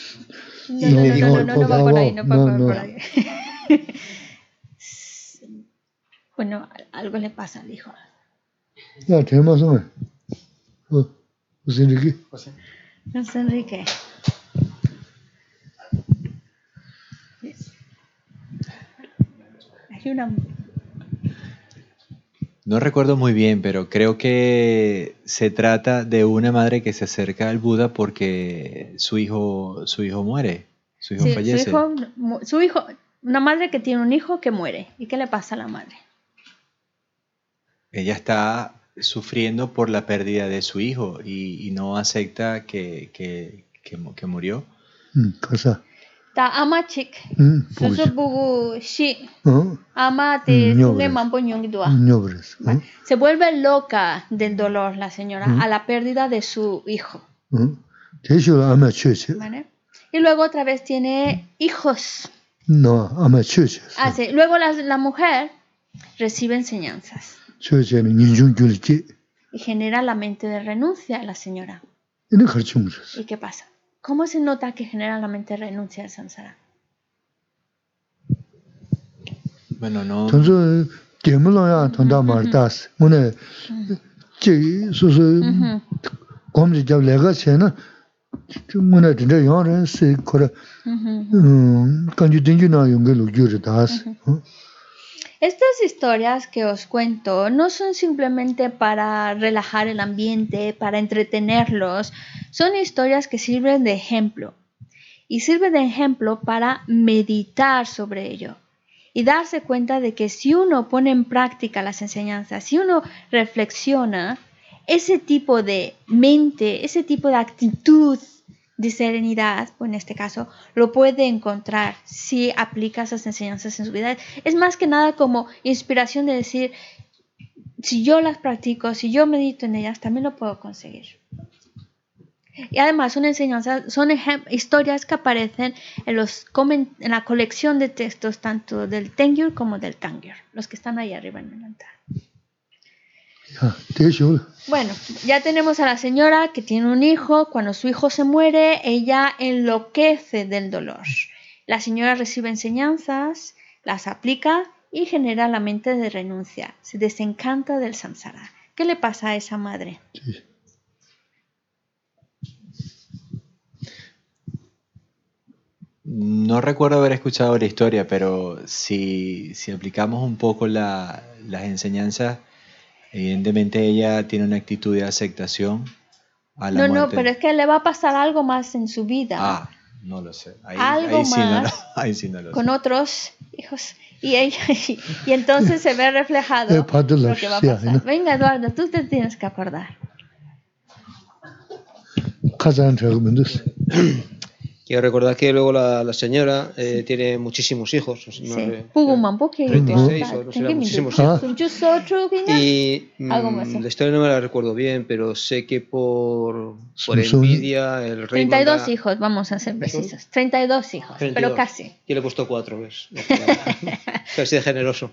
S1: no,
S3: y
S1: no, no, no, no, no, por ahí, no, va por ahí. <laughs> bueno, algo le pasa al hijo.
S2: Ya, tenemos una. Oh, José Enrique.
S1: José. Gracias, Enrique. Hay una...
S6: No recuerdo muy bien, pero creo que se trata de una madre que se acerca al Buda porque su hijo, su hijo muere, su hijo
S1: fallece. Su hijo, su hijo, una madre que tiene un hijo que muere. ¿Y qué le pasa a la madre?
S6: Ella está sufriendo por la pérdida de su hijo y, no acepta que, que, murió.
S2: Cosa.
S1: Ta ama chik. Shi. Se vuelve loca del dolor la señora a la pérdida de su hijo. ¿Vale? Y luego otra vez tiene hijos.
S2: No, ama
S1: ah, Luego la, la mujer recibe enseñanzas. Y genera la mente de renuncia la señora. ¿Y qué pasa? ¿Cómo se nota que genera la mente de renuncia el?
S6: Bueno, no.
S2: Entonces, muna dinda yang rin si kora kanju dinju na.
S1: Estas historias que os cuento no son simplemente para relajar el ambiente, para entretenerlos, son historias que sirven de ejemplo. Y sirven de ejemplo para meditar sobre ello y darse cuenta de que si uno pone en práctica las enseñanzas, si uno reflexiona, ese tipo de mente, ese tipo de actitud de serenidad, pues en este caso, lo puede encontrar si aplica esas enseñanzas en su vida. Es más que nada como inspiración de decir, si yo las practico, si yo medito en ellas, también lo puedo conseguir. Y además son enseñanzas, son historias que aparecen en, los en la colección de textos tanto del Tengyur como del Kangyur, los que están ahí arriba en el altar.
S2: Ah,
S1: bueno, ya tenemos a la señora que tiene un hijo, cuando su hijo se muere, ella enloquece del dolor. La señora recibe enseñanzas, las aplica y genera la mente de renuncia, se desencanta del samsara. ¿Qué le pasa a esa madre?
S6: No recuerdo haber escuchado la historia, pero si, si aplicamos un poco la, las enseñanzas evidentemente ella tiene una actitud de aceptación a la
S1: No, no,
S6: muerte.
S1: pero es que le va a pasar algo más en su vida
S6: Ah, no lo sé. Ahí,
S1: Algo
S6: ahí sí no, lo-
S1: más <laughs>
S6: ahí sí no lo
S1: con
S6: sé.
S1: otros hijos. Y, ella, <laughs> y, entonces se ve reflejado <laughs> lo que va a pasar.
S2: ¿no?
S1: Venga, Eduardo, tú te tienes que acordar. <clears throat>
S7: Quiero recordar que luego la, la señora eh, tiene muchísimos hijos.
S1: Sí. No,
S7: 36 eh, o no sé, muchísimos
S2: hijos.
S7: Y mm,
S1: ¿eh?
S7: la historia no me la recuerdo bien, pero sé que por, por envidia el rey...
S1: 32
S7: manda...
S1: hijos, vamos a ser precisos. 32 hijos,
S7: 32.
S1: pero casi.
S7: Y le costó cuatro, ¿ves? <laughs> casi de generoso.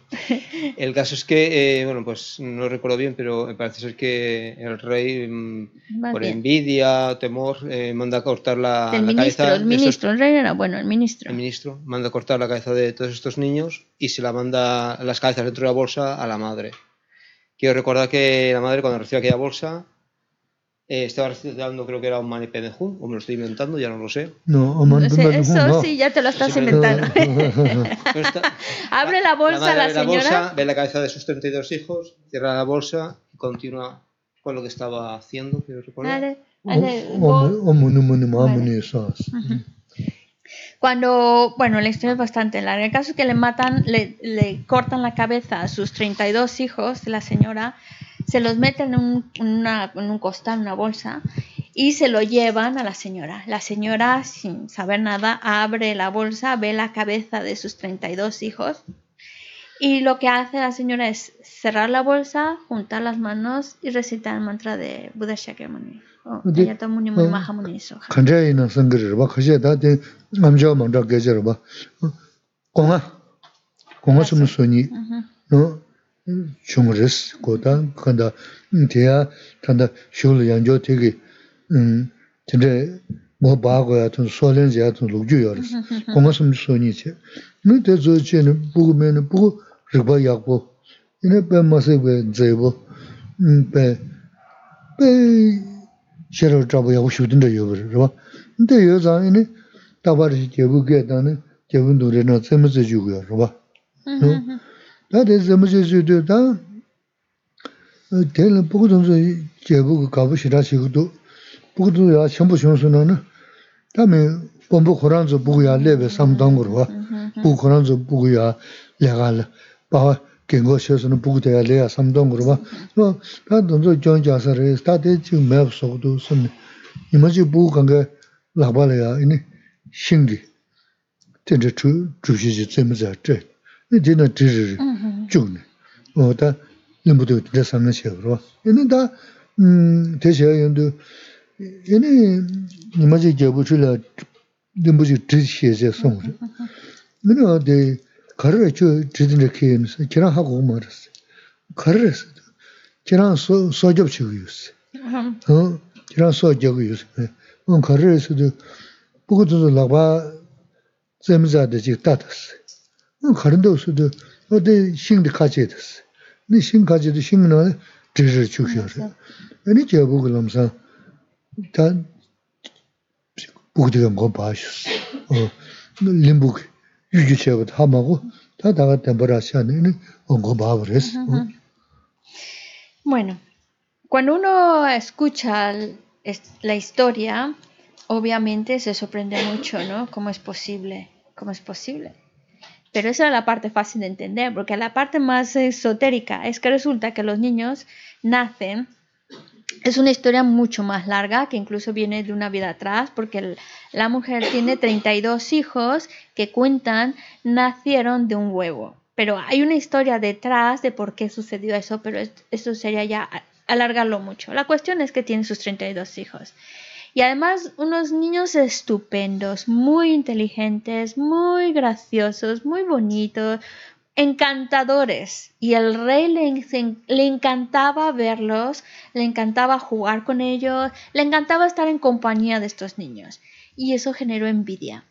S7: El caso es que, eh, bueno, pues no recuerdo bien, pero parece ser que el rey, mm, por
S1: bien.
S7: envidia, temor, eh, manda a cortar la, la cabeza
S1: el ministro, el rey era bueno, el ministro.
S7: el ministro manda a cortar la cabeza de todos estos niños y se la manda las cabezas dentro de la bolsa a la madre. Quiero recordar que la madre cuando recibe aquella bolsa eh, estaba recitando, creo que era un Mani Padme o me lo estoy inventando, ya no lo sé.
S2: No, aman
S1: No sé, eso
S2: no.
S1: sí, ya te lo estás
S7: Sí,
S1: inventando. <laughs>
S7: Está-
S1: Abre la bolsa
S7: madre
S1: la
S7: abre la
S1: señora.
S7: bolsa, ve la cabeza de sus 32 hijos, cierra la bolsa y continúa con lo que estaba haciendo, quiero recordar.
S1: Vale, Cuando, bueno, la historia es bastante larga. El caso es que le matan, le, le cortan la cabeza a sus 32 hijos la señora, se los meten en un, una- en un costal, una bolsa, y se lo llevan a la señora. La señora, sin saber nada, abre la bolsa, ve la cabeza de sus 32 hijos, y lo que hace la señora es cerrar la bolsa, juntar las manos y recitar el mantra de Buddha Shakyamuni.
S2: 야 때문에 뭐 마하면 있어. 근데 이는 생각을 봐. 그게 다데 남자 먼저 계절 봐. 공아. 공아 좀 소니. 너 중르스 고다 근데 대야 단다 쇼를 연조 되게 음 근데 뭐 봐고야 좀 소련지야 좀 루주여라. 공아 좀 소니지. 너
S1: 대저제는
S2: 부구면 부구 르바 약고 이네 배 맛에 배 제보 배 shero chabu yagu shukdinda yobar, rwa. Nde yo zang ini tabarishi jebu gaya dani jebu nure na tsemaze yugaya, rwa. Mm-hmm, mm-hmm. Da de tsemaze yudu da tena bukudunzu jebu gabu shira shikudu bukudunzu ya shenpo shionsu na na dami bombo koranzu bukuya lebe samdangu, rwa. Mm-hmm, buku koranzu bukuya legala, bawa gengo shesunu bukudaya leya samdongurwa. No, ta donzo gyon jasa reyes, ta de chik mayab sokudu sunni. Ima chik buku kanka lakpa leya, ini shingi, tenze chubshi chi tsemi zaya chay. Ini dina dhiri chukni. O ta limbu dhiyo dhira samna shegurwa. Ini ta, mm, te sheya yondu, ini ima chik gyabu chula limbu chik dhiri shesaya songurwa. Mino de, karara chu chidinda kiyo nisa, kiraan haku kuma rasi. Karara rasi, kiraan sojob chigo yusi. Kiraan sojob yusi. Un karara rasi du, buku dhundu lakba zemzada chigo tatasi. Un karanda usi du, ode shingdi kachi dasi. Ni shing kachi du shing na dhizhir chukiyo rasi. Ani chiga buku lamsa, ta buku dhiga mgo
S1: baashusi. <coughs>
S2: Limbuki. 지 따졌어. 어, 가른데 없어도 어디 신데 가지됐어. 네 신가지도 신문에 지를 주셔. 아니 제보 그럼서 다 부디가 뭐 봐셨어. 어, 림북 유기체가 하마고 다 다가 템버라샤는 ongo 봐버렸어. 어?
S1: Bueno, cuando uno escucha el- es- la historia, obviamente se sorprende mucho, ¿no? ¿Cómo es posible? ¿Cómo es posible? Pero esa es la parte fácil de entender, porque la parte más esotérica es que resulta que los niños nacen. es una historia mucho más larga que incluso viene de una vida atrás, porque la mujer tiene 32 hijos que cuentan nacieron de un huevo. Pero hay una historia detrás de por qué sucedió eso, pero es- eso sería ya alargarlo mucho. La cuestión es que tiene sus 32 hijos. Y además unos niños estupendos, muy inteligentes, muy graciosos, muy bonitos, encantadores. Y el rey le, le encantaba verlos, le encantaba jugar con ellos, le encantaba estar en compañía de estos niños. Y eso generó envidia,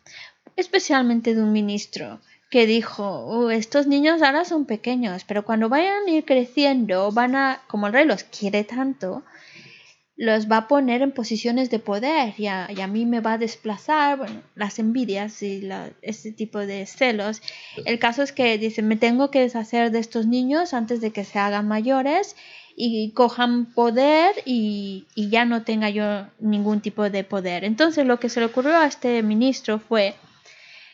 S1: especialmente de un ministro que dijo, "Uh, estos niños ahora son pequeños, pero cuando vayan a ir creciendo, van a, como el rey los quiere tanto, los va a poner en posiciones de poder y a, mí me va a desplazar, bueno, las envidias y la- ese tipo de celos. El caso es que dice, me tengo que deshacer de estos niños antes de que se hagan mayores y cojan poder y, y ya no tenga yo ningún tipo de poder. Entonces lo que se le ocurrió a este ministro fue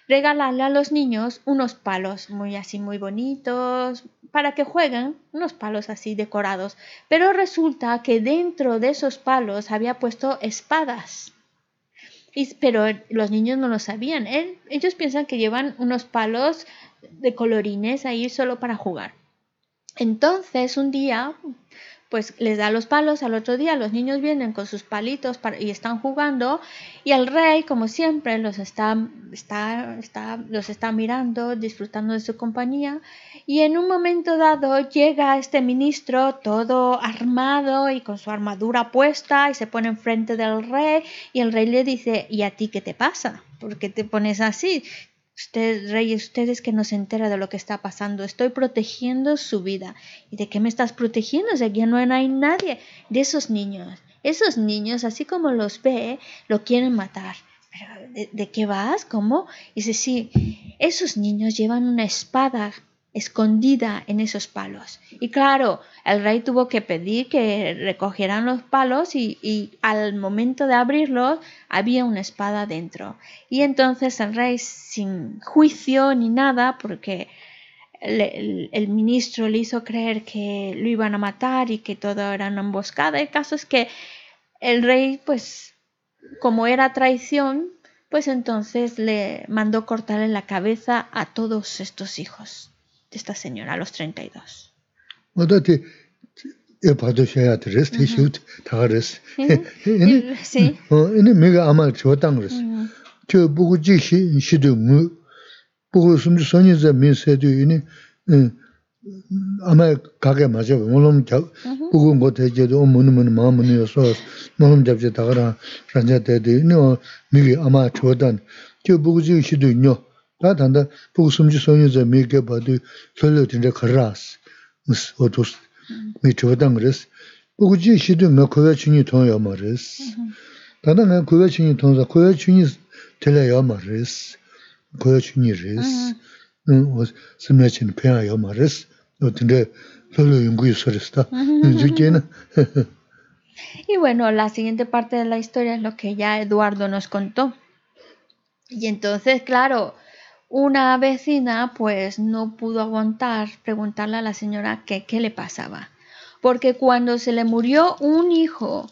S1: regalarle a los niños unos palos muy así muy bonitos para que jueguen unos palos así decorados. Pero resulta que dentro de esos palos había puesto espadas. Y- pero los niños no lo sabían. Él- ellos piensan que llevan unos palos de colorines ahí solo para jugar. Entonces un día pues les da los palos, al otro día los niños vienen con sus palitos y están jugando y el rey, como siempre, los está, está, está, los está mirando, disfrutando de su compañía y en un momento dado llega este ministro todo armado y con su armadura puesta y se pone enfrente del rey y el rey le dice, ¿y a ti qué te pasa? ¿Por qué te pones así? Usted, rey, usted es que no se entera de lo que está pasando. Estoy protegiendo su vida. ¿Y de qué me estás protegiendo? Si aquí no hay nadie de esos niños. esos niños, así como los ve, lo quieren matar. ¿Pero de, de qué vas? ¿Cómo? Dice, sí, esos niños llevan una espada escondida en esos palos. Y claro, el rey tuvo que pedir que recogieran los palos y, al momento de abrirlos había una espada dentro. Y entonces el rey, sin juicio ni nada, porque el ministro le hizo creer que lo iban a matar y que todo era una emboscada, el caso es que el rey, pues, como era traición, pues entonces le mandó cortarle la cabeza a todos estos hijos de esta señora, a los 32.
S2: 어다티 에 봐도 셔야 드레스 티슈트 다가레스
S1: Ujú.
S2: ene
S1: Y- sí.
S2: 어 ene 메가 아마 저당 그랬어
S1: Ujú.
S2: 저 보고 지시 시도 무 보고 숨지 선이자 민세도 이니 아마 가게 맞아 물론 저 보고 뭐 대제도 뭐는 뭐는 마음은 요소 뭐는 잡지 다가라 ran자 때도 이니 미게 아마 저단 저 보고 지시도 있뇨 다 단다 보고 숨지 선이자 미게 봐도 설려 진짜 가라스 무스 어도스 미 저단 그랬어 보고 지시도 뭐 그가 중이 통요 말했어 다다 내 그가 중이 통사 그가 중이 들려요 말했어 그가 중이 그랬어 응, 어, 스매치는 배야요 말했어. 너 근데 별로 연구이 소리스다. 이제는 <laughs>
S1: Y bueno, la siguiente parte de la historia es lo que ya Eduardo nos contó. Y entonces, claro, una vecina pues no pudo aguantar preguntarle a la señora qué le pasaba. Porque cuando se le murió un hijo,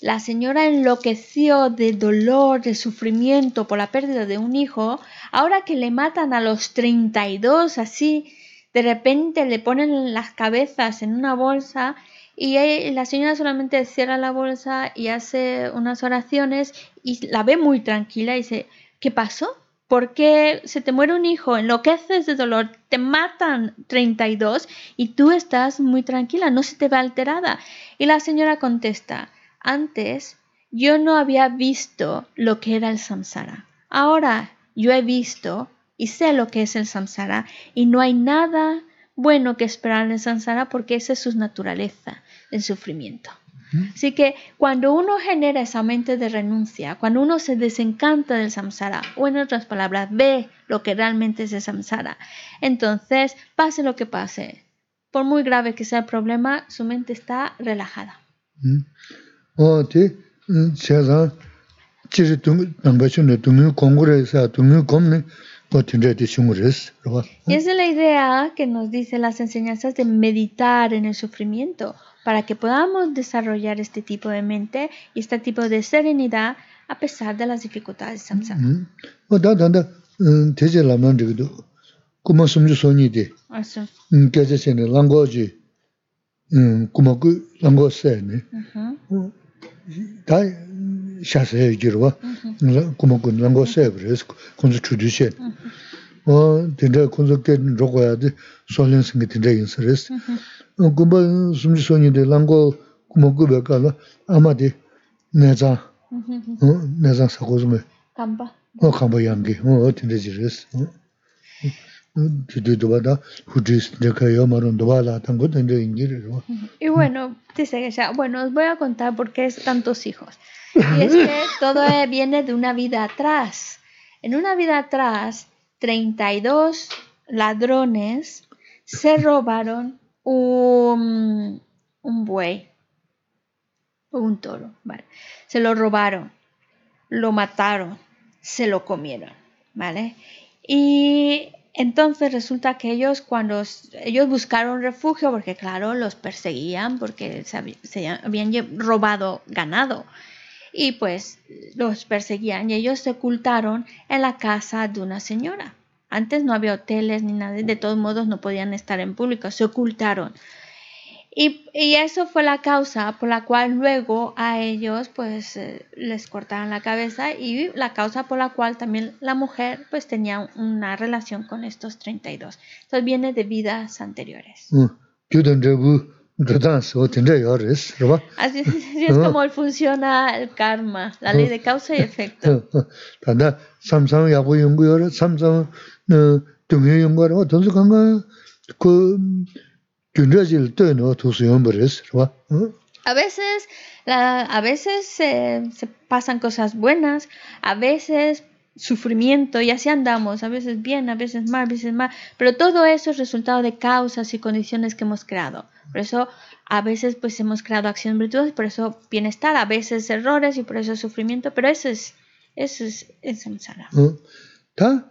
S1: la señora enloqueció de dolor, de sufrimiento por la pérdida de un hijo. Ahora que le matan a los 32 así, de repente le ponen las cabezas en una bolsa y la señora solamente cierra la bolsa y hace unas oraciones y la ve muy tranquila y dice, ¿qué pasó? ¿Por qué se te muere un hijo? Enloqueces de dolor, te matan 32 y tú estás muy tranquila, no se te ve alterada. Y la señora contesta, antes yo no había visto lo que era el samsara. Ahora yo he visto y sé lo que es el samsara y no hay nada bueno que esperar en el samsara porque esa es su naturaleza, el sufrimiento. Así que cuando uno genera esa mente de renuncia, cuando uno se desencanta del samsara, o en otras palabras, ve lo que realmente es el samsara, entonces, pase lo que pase, por muy grave que sea el problema, su mente está relajada. Y esa es la idea que nos dice las enseñanzas de meditar en el sufrimiento para que podamos desarrollar este tipo de mente y este tipo de serenidad a pesar de las dificultades del samsara.
S2: 어 다단다 음 대제라면 저기도 고마 숨주 손이데.
S1: Eso.
S2: 음 계제세네 랑고지. 음 고마고 랑고세네.
S1: Ujú,
S2: 다 샤세 지르와. 고마고 랑고세 그래서 군수 주주세. 어 진짜 군수 때 로고야데 솔련 생기 진짜 인스레스. 어 고마 숨주 손 dindra kunzu ke rogwa ya di sonlin singi dindra o
S1: Y bueno, dice que ya, bueno, os voy a contar por qué es tantos hijos. Y es que <laughs> todo viene de una vida atrás. En una vida atrás, 32 ladrones se robaron un, un buey o un toro, ¿vale? Se lo robaron, lo mataron, se lo comieron, ¿vale? Y entonces resulta que ellos cuando ellos buscaron refugio, porque claro, los perseguían porque se, habi- se habían robado ganado. Y pues los perseguían y ellos se ocultaron en la casa de una señora. Antes no había hoteles ni nada, de todos modos no podían estar en público, se ocultaron. Y, y eso fue la causa por la cual luego a ellos pues eh, les cortaron la cabeza y la causa por la cual también la mujer pues tenía una relación con estos 32. Entonces viene de vidas anteriores.
S2: 어
S1: Así es, es como funciona el karma, la ley de causa y efecto. <laughs> A veces, a veces se pasan cosas buenas, a veces sufrimiento y así andamos, a veces bien, a veces mal, a veces mal, pero todo eso es resultado de causas y condiciones que hemos creado. Por eso a veces pues hemos creado acciones virtudes, por eso bienestar, a veces errores y por eso sufrimiento, pero eso es, eso es, es samsara.
S2: Ta,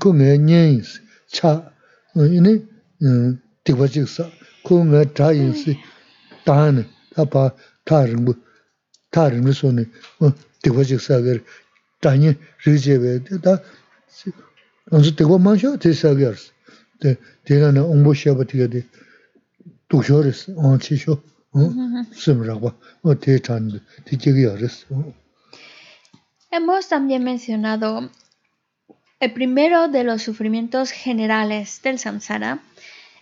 S2: ku nga nyen yin si, cha, ini tikwa chik sa, ku nga cha yin si, taa ni, taa pa taa rinpo, taa rinpo so ni, tikwa chik sa gari, taa nyen ri chebe, taa, anzu tikwa ma shio ti sa gari si, ti na na ongbo sheba tiga di, tuk shio ri si, on chi shio, sim rakwa, ti chan, ti chigi ya ri si.
S1: Hemos también mencionado el primero de los sufrimientos generales del samsara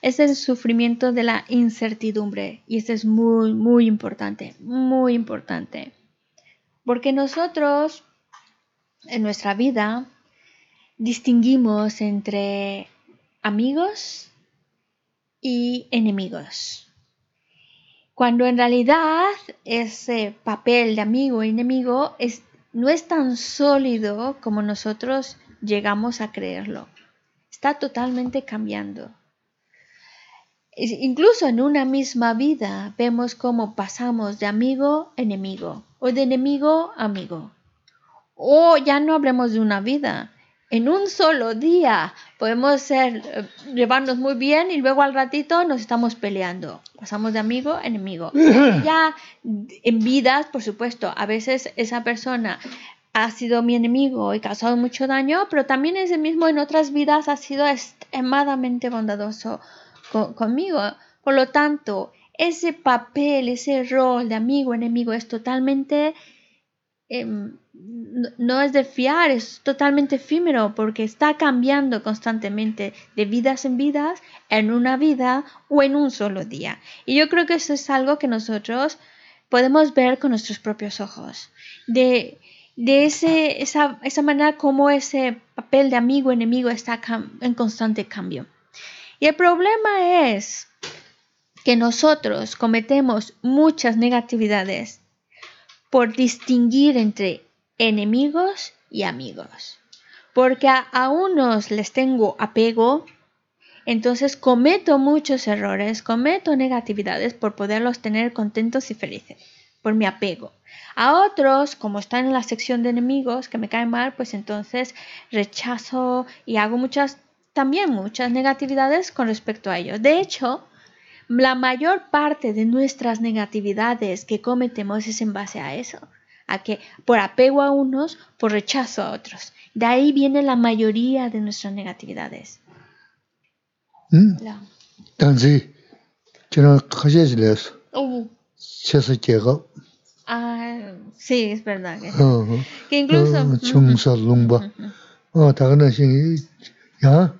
S1: es el sufrimiento de la incertidumbre y este es muy muy importante, muy importante. Porque nosotros en nuestra vida distinguimos entre amigos y enemigos. Cuando en realidad ese papel de amigo y enemigo es, no es tan sólido como nosotros llegamos a creerlo. Está totalmente cambiando. Es- Incluso en una misma vida vemos cómo pasamos de amigo a enemigo o de enemigo a amigo. O ya no hablemos de una vida. En un solo día podemos ser, eh, llevarnos muy bien y luego al ratito nos estamos peleando. Pasamos de amigo a enemigo. <laughs> ya en vidas, por supuesto, a veces esa persona ha sido mi enemigo y causado mucho daño, pero también ese mismo en otras vidas ha sido extremadamente bondadoso co- conmigo. Por lo tanto, ese papel, ese rol de amigo-enemigo es totalmente em, no, no es de fiar, es totalmente efímero porque está cambiando constantemente de vidas en vidas, en una vida o en un solo día. Y yo creo que eso es algo que nosotros podemos ver con nuestros propios ojos. De, de ese, esa, esa manera como ese papel de amigo-enemigo está en constante cambio. Y el problema es que nosotros cometemos muchas negatividades por distinguir entre enemigos y amigos. Porque a, a unos les tengo apego, entonces cometo muchos errores, cometo negatividades por poderlos tener contentos y felices, por mi apego. A otros, como están en la sección de enemigos que me caen mal, pues entonces rechazo y hago muchas, también muchas negatividades con respecto a ellos. De hecho, la mayor parte de nuestras negatividades que cometemos es en base a eso, a que por apego a unos, por rechazo a otros. De ahí viene la mayoría de nuestras negatividades.
S2: 음
S1: La- Ah, sí, es verdad. Que, que incluso...
S2: Chungsa lungba. Oh, tagana xing, ya,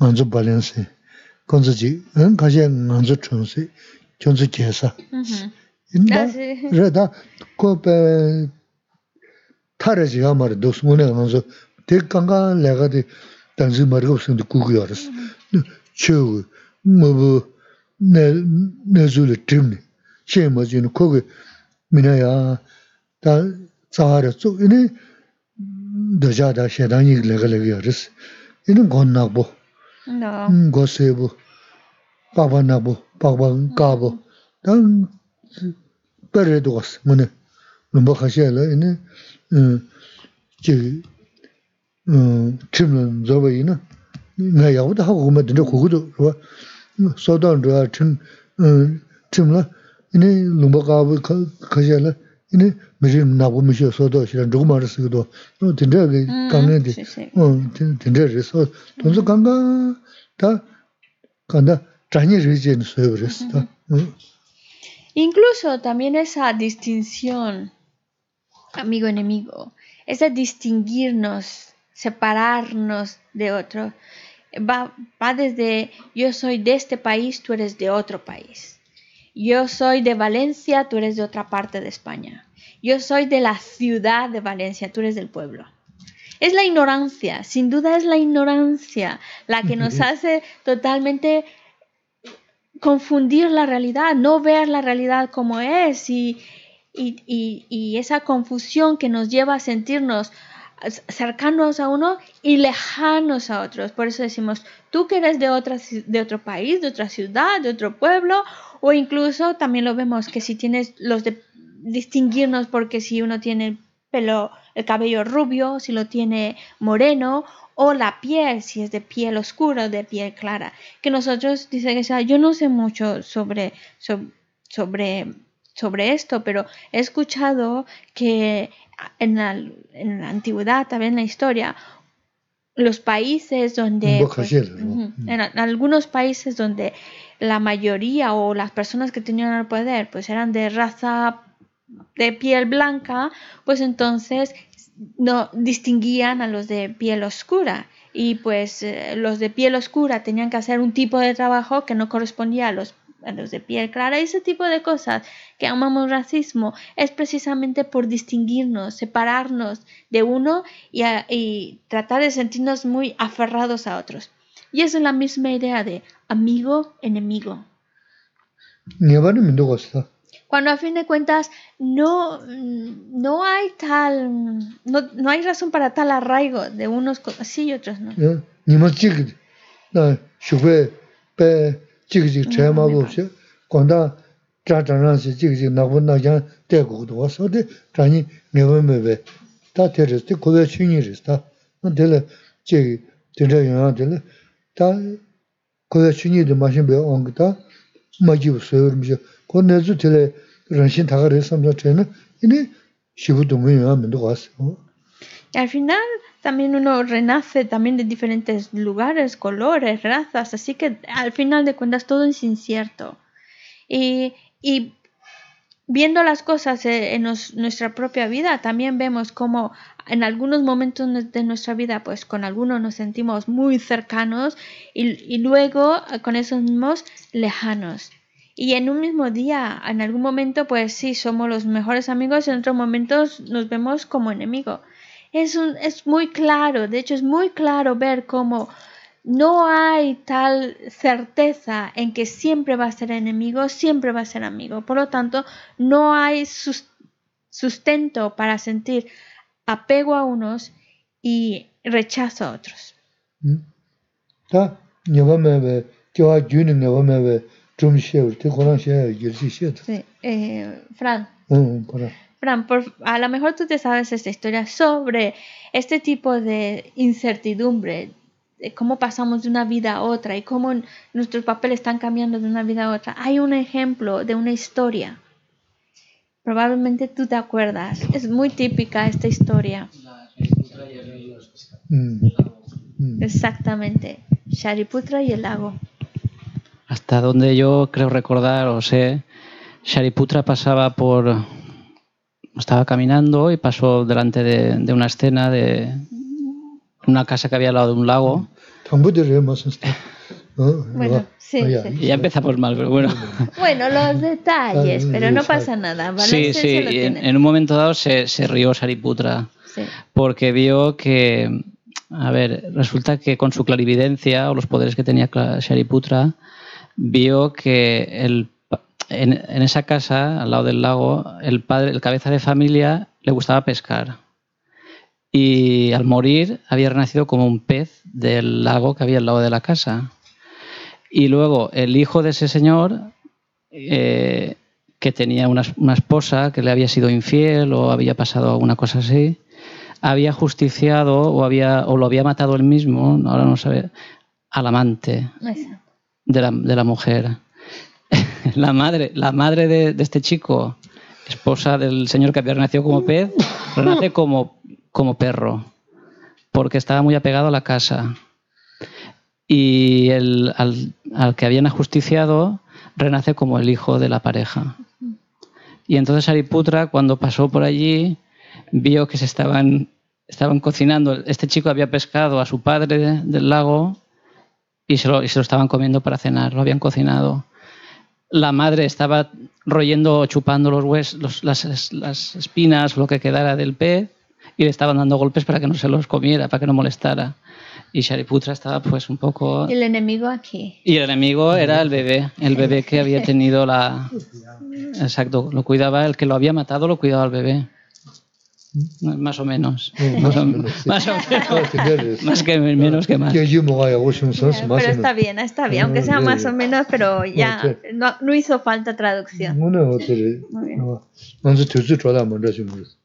S2: nganzu balensi. Gonzo ji, en kaxia nganzu chungsi, chungsi kiesa. Inda, reda, ko pe, tara ji ya mara, dosmune nganzu, te kanga lega
S1: di,
S2: tangzi marga
S1: usangdi kuku
S2: yaras. Chegu, mubu, ne, ne zuli trimni. Che ma zini, kogi, 스문에 먼저 대강가 내가디 단지 말고 없는데 구구여스 초 뭐뭐 내 내줄을 팀니 셰머지는 거기 미나야 다 자하려 쭉 이네 더자다 셰다니 레글레기여스 이는 건나고
S1: No.
S2: 음 고세부 바바나부 바방 까부 단 빼래도 갔어 뭐네 뭐 하셔라 이네 음 음, 팀은 저거이나 나 야보다 하고 오면 되는데 그거도 뭐 소단 저 팀, 음, 팀라 이네 lumba가부 가셔라 이네 미리 나고 미셔 소도 시란 누구 말했어도 너 진짜게
S1: Mm,
S2: 강내데
S1: sí, sí.
S2: 어 진짜래서 돈서 강가 다 간다 자니 리젠 소요랬어 응
S1: Incluso también esa distinción, amigo-enemigo, esa distinguirnos, separarnos de otro, va, va desde yo soy de este país, tú eres de otro país. Yo soy de Valencia, tú eres de otra parte de España. Yo soy de la ciudad de Valencia, tú eres del pueblo. Es la ignorancia, sin duda es la ignorancia la que nos hace totalmente confundir la realidad, no ver la realidad como es y, y- y- y esa confusión que nos lleva a sentirnos cercanos a uno y lejanos a otros. Por eso decimos, tú que eres de, otra, de otro país, de otra ciudad, de otro pueblo, o incluso también lo vemos que si tienes los de distinguirnos porque si uno tiene pelo, el cabello rubio, si lo tiene moreno, o la piel, si es de piel oscura o de piel clara. Que nosotros, dice que sea, yo no sé mucho sobre, sob- sobre, sobre esto, pero he escuchado que en la, en la antigüedad, también en la historia, los países donde... Pues,
S2: ¿no? Mm.
S1: en algunos países donde la mayoría o las personas que tenían el poder pues eran de raza de piel blanca, pues entonces no distinguían a los de piel oscura y pues eh, los de piel oscura tenían que hacer un tipo de trabajo que no correspondía a los negros de piel clara, ese tipo de cosas que amamos racismo, es precisamente por distinguirnos, separarnos de uno y, a, y tratar de sentirnos muy aferrados a otros. Y es la misma idea de amigo, enemigo. Cuando a fin de cuentas no, no hay tal, no, no hay razón para tal arraigo de unos sí y otros no.
S2: 예 니만 찍이 나 슈베 베 찍이 제마고 없이 건다 자자나시 찍이 나고 나자 대고도 와서데 자니 네바메베 다 테르스티 고베 춘이르스다 근데 제 되려 영화들 다 고베 춘이도 마신 배 온거다 마지부 소요르미죠 고내주 텔레 런신 다가를 삼자 되는 이니 시부도 무용하면도 왔어
S1: Y al final también uno renace también de diferentes lugares, colores, razas, así que al final de cuentas todo es incierto. Y, y viendo las cosas eh, en nuestra propia vida, también vemos como en algunos momentos de nuestra vida, pues con algunos nos sentimos muy cercanos y, y luego eh, con esos mismos lejanos. Y en un mismo día, en algún momento, pues sí, somos los mejores amigos, en otros momentos nos vemos como enemigos. Es, un, es muy claro, de hecho es muy claro ver cómo no hay tal certeza en que siempre va a ser enemigo, siempre va a ser amigo. Por lo tanto, no hay sustento para sentir apego a unos y rechazo a otros. Sí, eh, Fran. Fran, por- a lo mejor tú te sabes esta historia sobre este tipo de incertidumbre, de cómo pasamos de una vida a otra y cómo nuestros papeles están cambiando de una vida a otra. Hay un ejemplo de una historia. Probablemente tú te acuerdas. Es muy típica esta historia.
S2: 응 응.
S1: Exactamente. Shariputra y el lago.
S5: Hasta donde yo creo recordar o sé, Shariputra pasaba por estaba caminando y pasó delante de, una escena de una casa que había al lado de un lago.
S1: Bueno, sí, sí.
S5: Ya empezamos mal, pero bueno.
S1: Bueno, los detalles, pero no pasa nada.
S5: Sí, sí, en, un momento dado se, rió Sariputra
S1: sí.
S5: porque vio que, a ver, resulta que con su clarividencia o los poderes que tenía Shariputra vio que el en, en esa casa, al lado del lago, el padre, el cabeza de familia, le gustaba pescar. Y al morir había renacido como un pez del lago que había al lado de la casa. Y luego el hijo de ese señor, eh, que tenía una, una esposa que le había sido infiel o había pasado alguna cosa así, había justiciado o, había, o lo había matado él mismo, ahora no sabe, al amante
S1: Exacto.
S5: de la, de la mujer. <laughs> la madre, la madre de, de este chico esposa del señor que había renacido como pez, renace <laughs> como, como perro, porque estaba muy apegado a la casa. Y el, al, al que habían ajusticiado renace como el hijo de la pareja. Y entonces Sariputra, cuando pasó por allí, vio que se estaban, estaban cocinando. Este chico había pescado a su padre del lago y se, lo, y se lo estaban comiendo para cenar, lo habían cocinado. La madre estaba royendo, chupando los huesos, los- las, las espinas, lo que quedara del pez, y le estaban dando golpes para que no se los comiera, para que no molestara. Y Shariputra estaba pues un poco...
S1: El enemigo aquí.
S5: Y el enemigo era el bebé, el bebé que había tenido la... <laughs> Exacto, lo cuidaba, el que lo había matado lo cuidaba al bebé. Más o menos. Más, o, menos, más, o menos. más que menos que más.
S1: Pero está bien, está bien, aunque sea más o menos, pero ya no, no hizo falta traducción.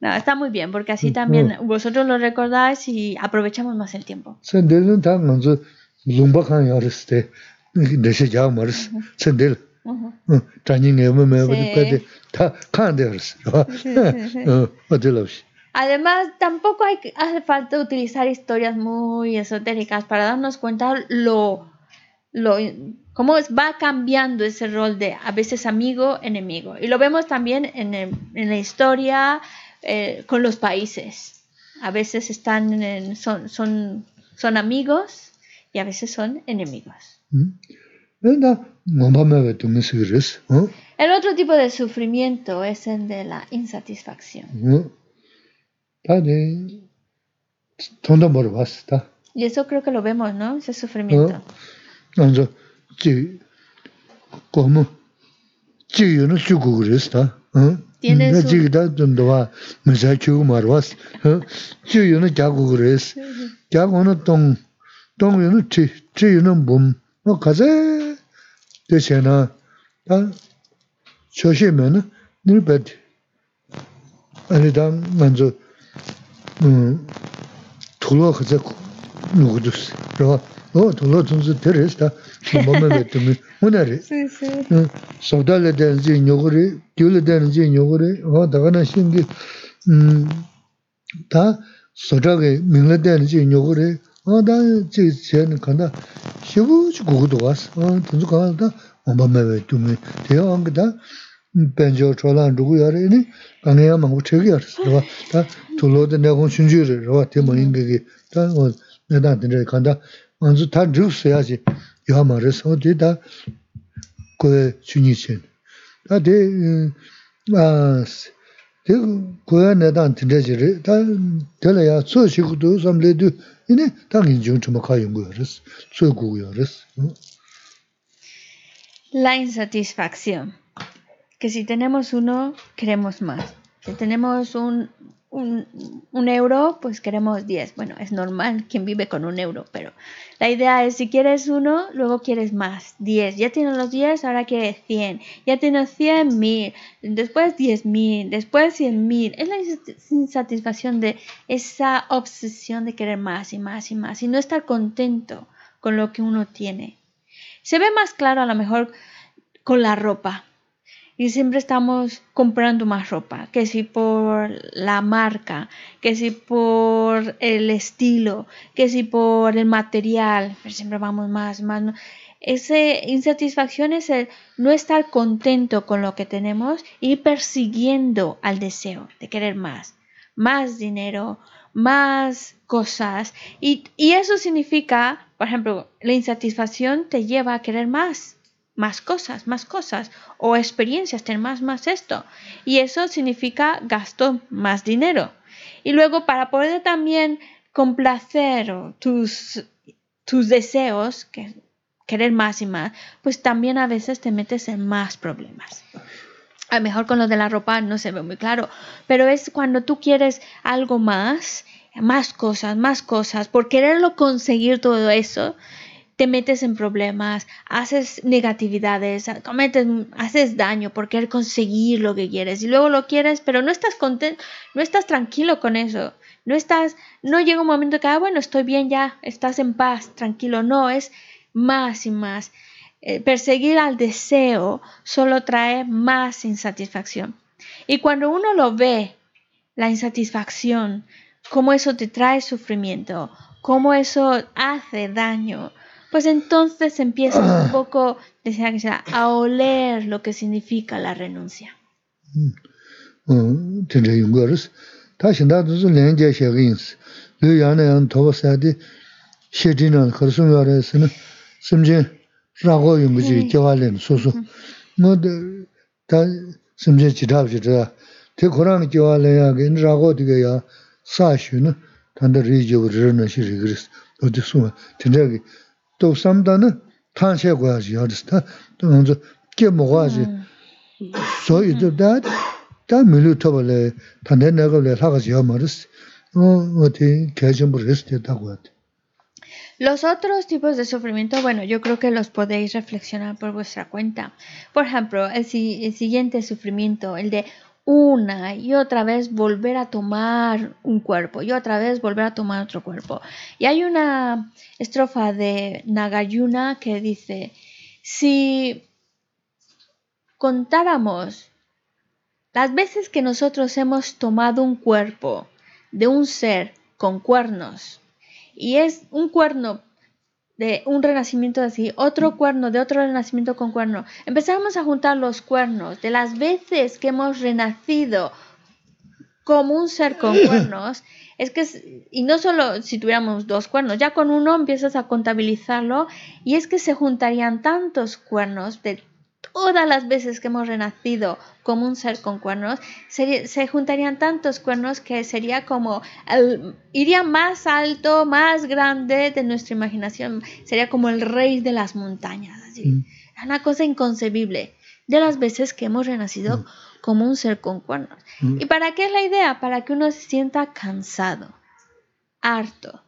S1: Está muy bien, porque así también vosotros lo recordáis y aprovechamos más el tiempo. Sí. <laughs> Además, tampoco hay, hace falta utilizar historias muy esotéricas para darnos cuenta lo, lo cómo va cambiando ese rol de a veces amigo, enemigo. Y lo vemos también en, en la historia eh, con los países. A veces están son, son, son amigos y a veces son enemigos.
S2: ¿Mm?
S1: El otro tipo de sufrimiento es el de la insatisfacción.
S2: 다들 돈도 벌어봤어 다.
S1: Y eso creo que lo vemos, ¿no? Ese sufrimiento.
S2: 먼저 지 como 지유는 주고 그랬어 다. 어?
S1: Tiene
S2: 나
S1: su-
S2: 지기다 좀더 메시지 주고 말았어. 어? 지유는 자고 그랬어. 자고는 동 동유는 지 지유는 몸뭐 가세 대세나 다 조심하면 늘베 아니당 먼저 tullo khaza nukudus. Rawa, o tullo tunzu teres ta shimbama betumi unari. Sogda le denzi nyoguri, diyo le denzi nyoguri, o daga na shingi ta sodage
S1: mingla denzi
S2: nyoguri, o da chigi chiyani kanda shivu chi gugudu wasi, tunzu kanda ta 지 요거리 어 다가나 신기 음다 소자게 민에 대한지 요거리 어다 지체는 간다 시부지 고도 왔어 어 진짜 간다 엄마매 뱉으면 대요 안 그다 벤저 초란 누구 야래니 강해야 망고 책이 알았어 다 돌로데 내가 순주를 와 대모인 게 다어 내가 근데 간다 먼저 다 죽어야지 야 말해서 어디다 그 주니신 다데 아 그 고야 내단 tinde지를 다 될래야 소식도 삼래도 이네 당인 좀 가용 거였어 소고였어
S1: La insatisfacción. Que si tenemos uno, queremos más. Si tenemos un, un, euro, pues queremos 10. Bueno, es normal quien vive con un euro, pero la idea es si quieres uno, luego quieres más. 10. Ya tienes los 10, ahora quieres 100. Ya tienes 100 mil. Después 10 mil. Después 100 mil. Es la insat- insatisfacción de esa obsesión de querer más y más y más y no estar contento con lo que uno tiene. Se ve más claro a lo mejor con la ropa. Y siempre estamos comprando más ropa, que si por la marca, que si por el estilo, que si por el material, pero siempre vamos más, más. ¿no? Esa insatisfacción es el no estar contento con lo que tenemos y persiguiendo al deseo de querer más, más dinero, más cosas. Y, y eso significa, por ejemplo, la insatisfacción te lleva a querer más, más cosas, más cosas, o experiencias, tener más, más esto. Y eso significa gasto más dinero. Y luego para poder también complacer tus, tus deseos, que querer más y más, pues también a veces te metes en más problemas. A lo mejor con lo de la ropa no se ve muy claro, pero es cuando tú quieres algo más, más cosas, más cosas, por quererlo conseguir todo eso, te metes en problemas, haces negatividades, cometes, haces daño por querer conseguir lo que quieres y luego lo quieres, pero no estás contento, no estás tranquilo con eso, no estás, no llega un momento que, ah, bueno, estoy bien ya, estás en paz, tranquilo, no, es más y más. Eh, perseguir al deseo solo trae más insatisfacción. Y cuando uno lo ve, la insatisfacción, cómo eso te trae sufrimiento, cómo eso hace daño, pues entonces empieza un poco, decía que sea, a oler lo que significa la renuncia.
S2: 어, tenre yungaris. Ta shinda dhuzi lenje shega yinsi. Lu yana yana toba sadi shedina kharsum yara yasina simjin rago yungaji kiawa len susu. Ngo de ta simjin chidab chidab. Te Kurang kiawa len ya gin rago diga ya sa shu na tanda ri jibu rirna shi rigiris. Odi suma. Tenre gi to samda na tan she goya ji yaris ta. To nganzo kia mo goya ji. So idu dad 다 밀루 토벌에 단내 내가래 하가지 하마르스 어 어디 개좀 됐다고 하대
S1: Los otros tipos de sufrimiento, bueno, yo creo que los podéis reflexionar por vuestra cuenta. Por ejemplo, el, si- el siguiente sufrimiento, el de una y otra vez volver a tomar un cuerpo y otra vez volver a tomar otro cuerpo. Y hay una estrofa de Nagayuna que dice, si contáramos las veces que nosotros hemos tomado un cuerpo de un ser con cuernos y es un cuerno de un renacimiento así, otro cuerno de otro renacimiento con cuerno, empezamos a juntar los cuernos de las veces que hemos renacido como un ser con <coughs> cuernos, es que, y no solo si tuviéramos dos cuernos, ya con uno empiezas a contabilizarlo y es que se juntarían tantos cuernos de todas las veces que hemos renacido como un ser con cuernos, se juntarían tantos cuernos que sería como, el- iría más alto, más grande de nuestra imaginación, sería como el rey de las montañas, así. Es una cosa inconcebible de las veces que hemos renacido como un ser con cuernos. ¿Y para qué es la idea? Para que uno se sienta cansado, harto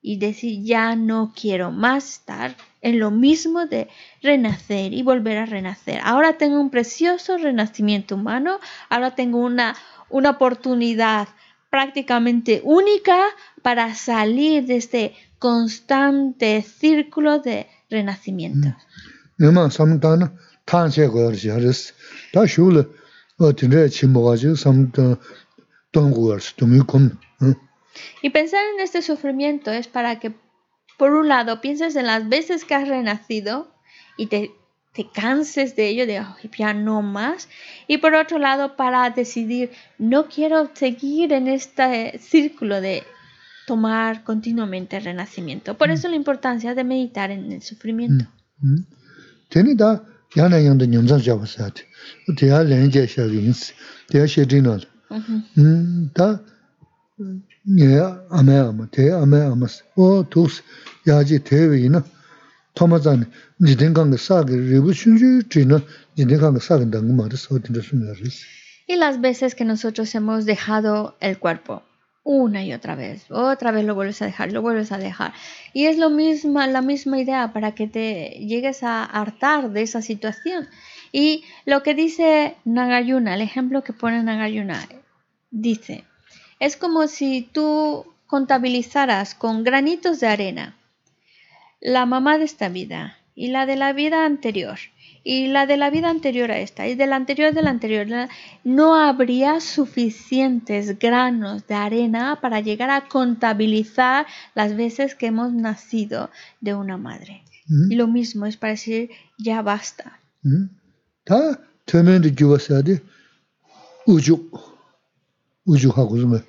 S1: y decir ya no quiero más estar en lo mismo de renacer y volver a renacer. Ahora tengo un precioso renacimiento humano, ahora tengo una, una oportunidad prácticamente única para salir de este constante círculo de renacimiento.
S2: 내
S1: y pensar en este sufrimiento es para que, por un lado, pienses en las veces que has renacido y te, te canses de ello, de oh, ya no más. Y por otro lado, para decidir, no quiero seguir en este círculo de tomar continuamente el renacimiento. Por eso la importancia de meditar en el sufrimiento.
S2: Mm -hmm āmē āmā, tē āmē o tūks yājī tē tōma zāni, chī mā.
S1: Y las veces que nosotros hemos dejado el cuerpo, una y otra vez, otra vez lo vuelves a dejar, lo vuelves a dejar. Y es lo misma, la misma idea para que te llegues a hartar de esa situación. Y lo que dice Nagayuna, el ejemplo que pone Nagayuna, dice, es como si tú contabilizaras con granitos de arena la mamá de esta vida y la de la vida anterior y la de la vida anterior a esta y de la anterior de la anterior, no habría suficientes granos de arena para llegar a contabilizar las veces que hemos nacido de una madre. Y lo mismo es para decir, ya basta.
S2: 다 우주 우주하고 좀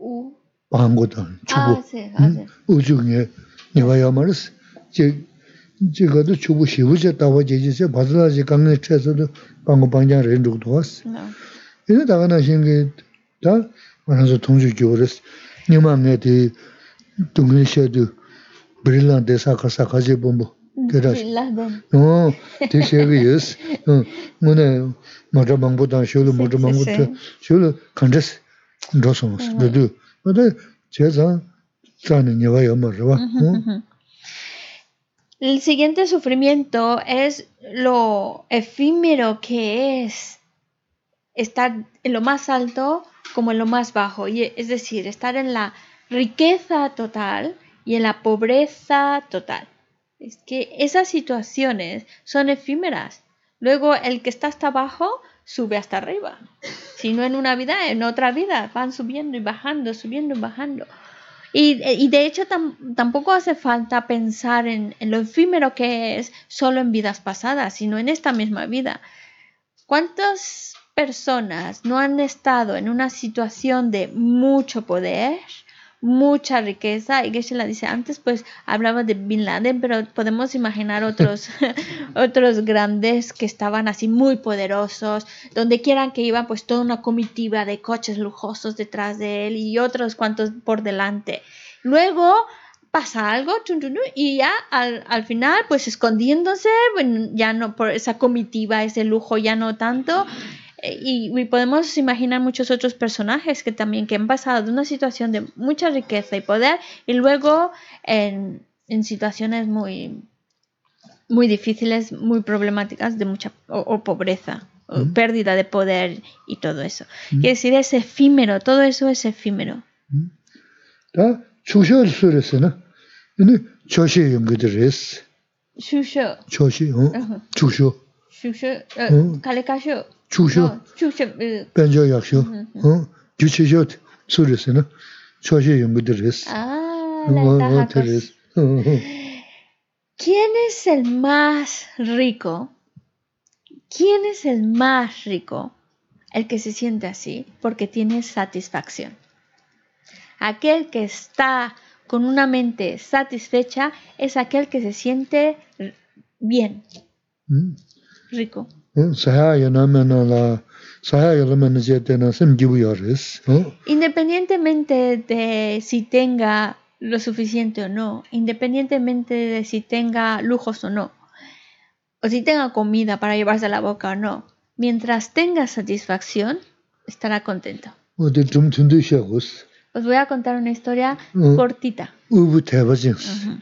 S1: U-
S2: 방고다
S1: ah,
S2: 주고
S1: sí, ah, sí.
S2: 우주에 내가 말스 제 제가도 주부 시부제 따와 제제세 받으라지 강내 쳐서도 방고 방장 렌도도 왔어
S1: No.
S2: 이제 다가나 신게 다 만나서 통주 교르스 니만에디 동네셔도 브릴란데 사카사 가지 본부
S1: El siguiente sufrimiento es lo efímero que es estar en lo más alto como en lo más bajo, y es decir, estar en la riqueza total y en la pobreza total. Es que esas situaciones son efímeras. Luego el que está hasta abajo sube hasta arriba. Si no en una vida, en otra vida, van subiendo y bajando, subiendo y bajando. Y, de hecho tam- tampoco hace falta pensar en, en lo efímero que es solo en vidas pasadas, sino en esta misma vida. ¿Cuántas personas no han estado en una situación de mucho poder, mucha riqueza? Y Geshe la dice antes, pues hablaba de Bin Laden, pero podemos imaginar otros, <laughs> otros grandes que estaban así muy poderosos, donde quieran que iba, pues toda una comitiva de coches lujosos detrás de él y otros cuantos por delante. Luego pasa algo y ya al, al final pues escondiéndose bueno, ya no por esa comitiva ese lujo ya no tanto y, podemos imaginar muchos otros personajes que también que han pasado de una situación de mucha riqueza y poder y luego en, en situaciones muy muy difíciles, muy problemáticas de mucha o, pobreza, pérdida de poder y todo eso.
S2: ¿Mm?
S1: Decir es efímero, todo eso es efímero.
S2: ¿Mm?
S1: Shusho. Shusho.
S2: Shusho.
S1: Kalekasho.
S2: 추셔
S1: no shusho eh,
S2: 변조 약쇼
S1: Mhm.
S2: 어 규치셔 쓰랬으나 조시 연구들 했어
S1: ah
S2: 어
S1: la ventaja
S2: 어
S1: cos-
S2: 그랬어 어, 어.
S1: ¿Quién es el más rico? ¿Quién es el más rico? El que se siente así porque tiene satisfacción. Aquel que está con una mente satisfecha es aquel que se siente r- bien,
S2: 음.
S1: rico. Independientemente de si tenga lo suficiente o no, independientemente de si tenga lujos o no, o si tenga comida para llevarse a la boca o no, mientras tenga satisfacción, estará contento. Os voy a contar una historia cortita. Uh -huh.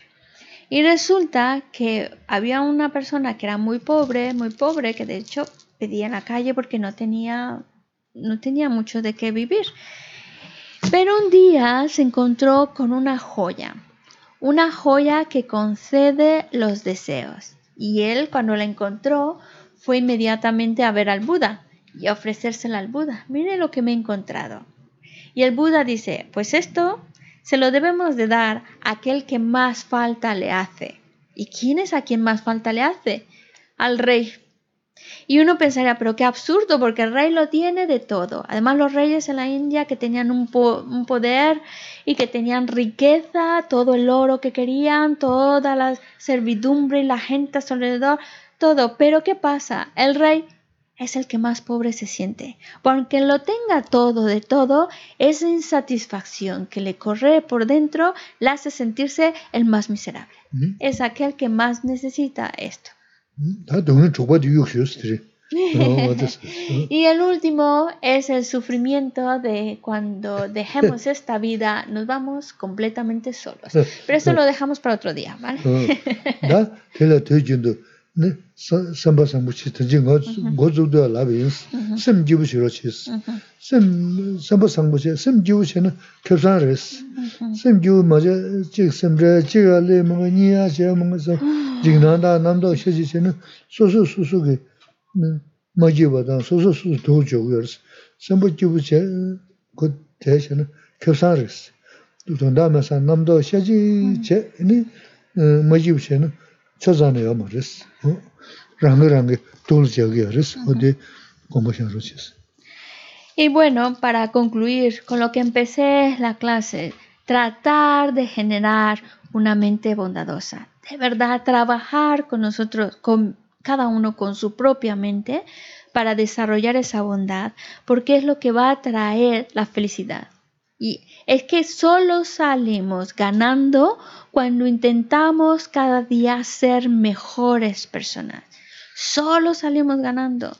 S1: Y resulta que había una persona que era muy pobre, muy pobre, que de hecho pedía en la calle porque no tenía, no tenía mucho de qué vivir. Pero un día se encontró con una joya, una joya que concede los deseos. Y él cuando la encontró fue inmediatamente a ver al Buda y a ofrecérsela al Buda. Mire lo que me he encontrado. Y el Buda dice, pues esto se lo debemos de dar a aquel que más falta le hace. ¿Y quién es a quien más falta le hace? Al rey. Y uno pensaría, pero qué absurdo, porque el rey lo tiene de todo. Además, los reyes en la India que tenían un, po- un poder y que tenían riqueza, todo el oro que querían, toda la servidumbre y la gente alrededor, todo. Pero ¿qué pasa? El rey es el que más pobre se siente, porque lo tenga todo de todo, esa insatisfacción que le corre por dentro la hace sentirse el más miserable. Es aquel que más necesita esto. <laughs> y el último es el sufrimiento de cuando dejemos <laughs> esta vida, nos vamos completamente solos. <laughs> Pero eso lo dejamos para otro día, ¿vale?
S2: 네? samba sambu chi tanji ngo zubduwa labi yinsi, sem jibu shiro chi yinsi. Sem samba sambu chi, sem jibu chi na kyabsan resi. Sem jibu ma cha, chik semre, chik ali, munga niya chi, munga sam, jik nanda, namda, shaji chi na susu susu ki ma jiba dan, susu susu dhugu chogu yorisi. Samba jibu chi, go te chi na kyabsan resi. Dutanda ma san, namda, shaji chi, ma jibu chi na
S1: Y bueno, para concluir con lo que empecé la clase, tratar de generar una mente bondadosa, de verdad trabajar con nosotros, con cada uno con su propia mente, para desarrollar esa bondad, porque es lo que va a traer la felicidad. Y es que solo salimos ganando cuando intentamos cada día ser mejores personas. Solo salimos ganando.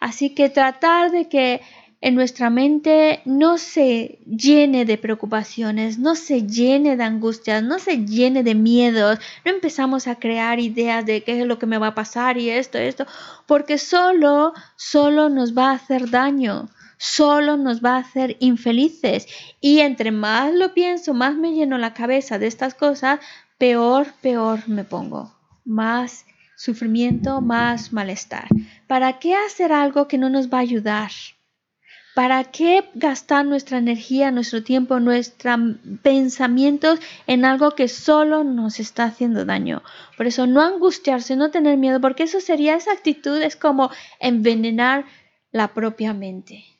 S1: Así que tratar de que en nuestra mente no se llene de preocupaciones, no se llene de angustias, no se llene de miedos, no empezamos a crear ideas de qué es lo que me va a pasar y esto, esto, porque solo, solo nos va a hacer daño, solo nos va a hacer infelices. Y entre más lo pienso, más me lleno la cabeza de estas cosas, peor, peor me pongo, más sufrimiento, más malestar. ¿Para qué hacer algo que no nos va a ayudar? ¿Para qué gastar nuestra energía, nuestro tiempo, nuestros pensamientos en algo que solo nos está haciendo daño? Por eso no angustiarse, no tener miedo, porque eso sería, esa actitud es como envenenar la propia mente.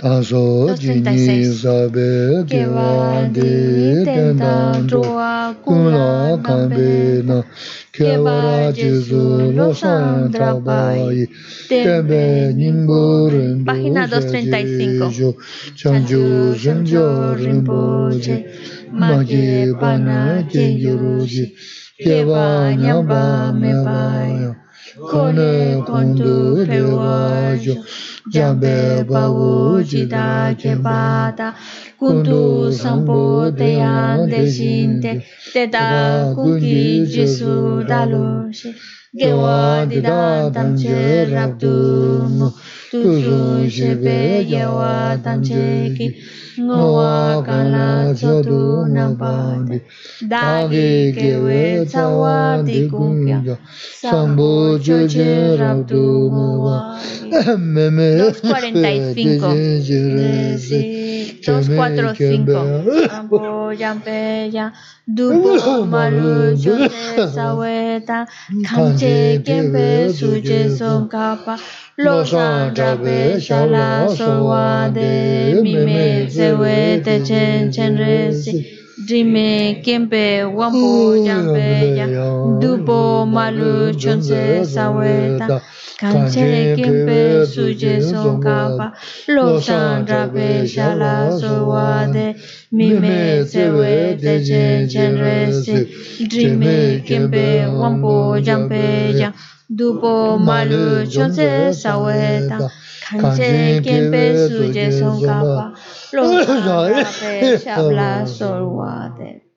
S2: 다소 지니 사베 개와디 텐당 조와 꾸나 칸베나. 개와라 지수 로산 트라바이.
S1: 템베 님부른 página 235
S2: chanju jenjo rinpoche magi pana ke yuruji 개와 냠바 메바요. Conem quando pelo ódio de Abel, baú de Daquebada, quando são poteando de te dá com que de sul da luz, de onde dá tanto tuzu shebe yewa tamche ki ngowa kala chodu nambandi dagi kewe tsawa di kungya sambo joje rabdu ngowa
S1: 245. Sí, 245. Ambo yampe ya. dupo maru jose saweta kamche kempe suje son kapa lo san rabe shala sowa de mime sewe te chen chen resi Jime, Kempe, Wambu, Jambe, Dupo, Malu, Chonse, Saweta, Kanche, Kempe, Suje, Songkapa, Loksan, Drape, Shala, Sowade, Mime, Sewe, Deje, Chenresi, Jime, Kempe, Wambu, Jambe, Jambe, dupo malu chonse saweta Kanche kempe suje son kapa lo san rabe shala sowa de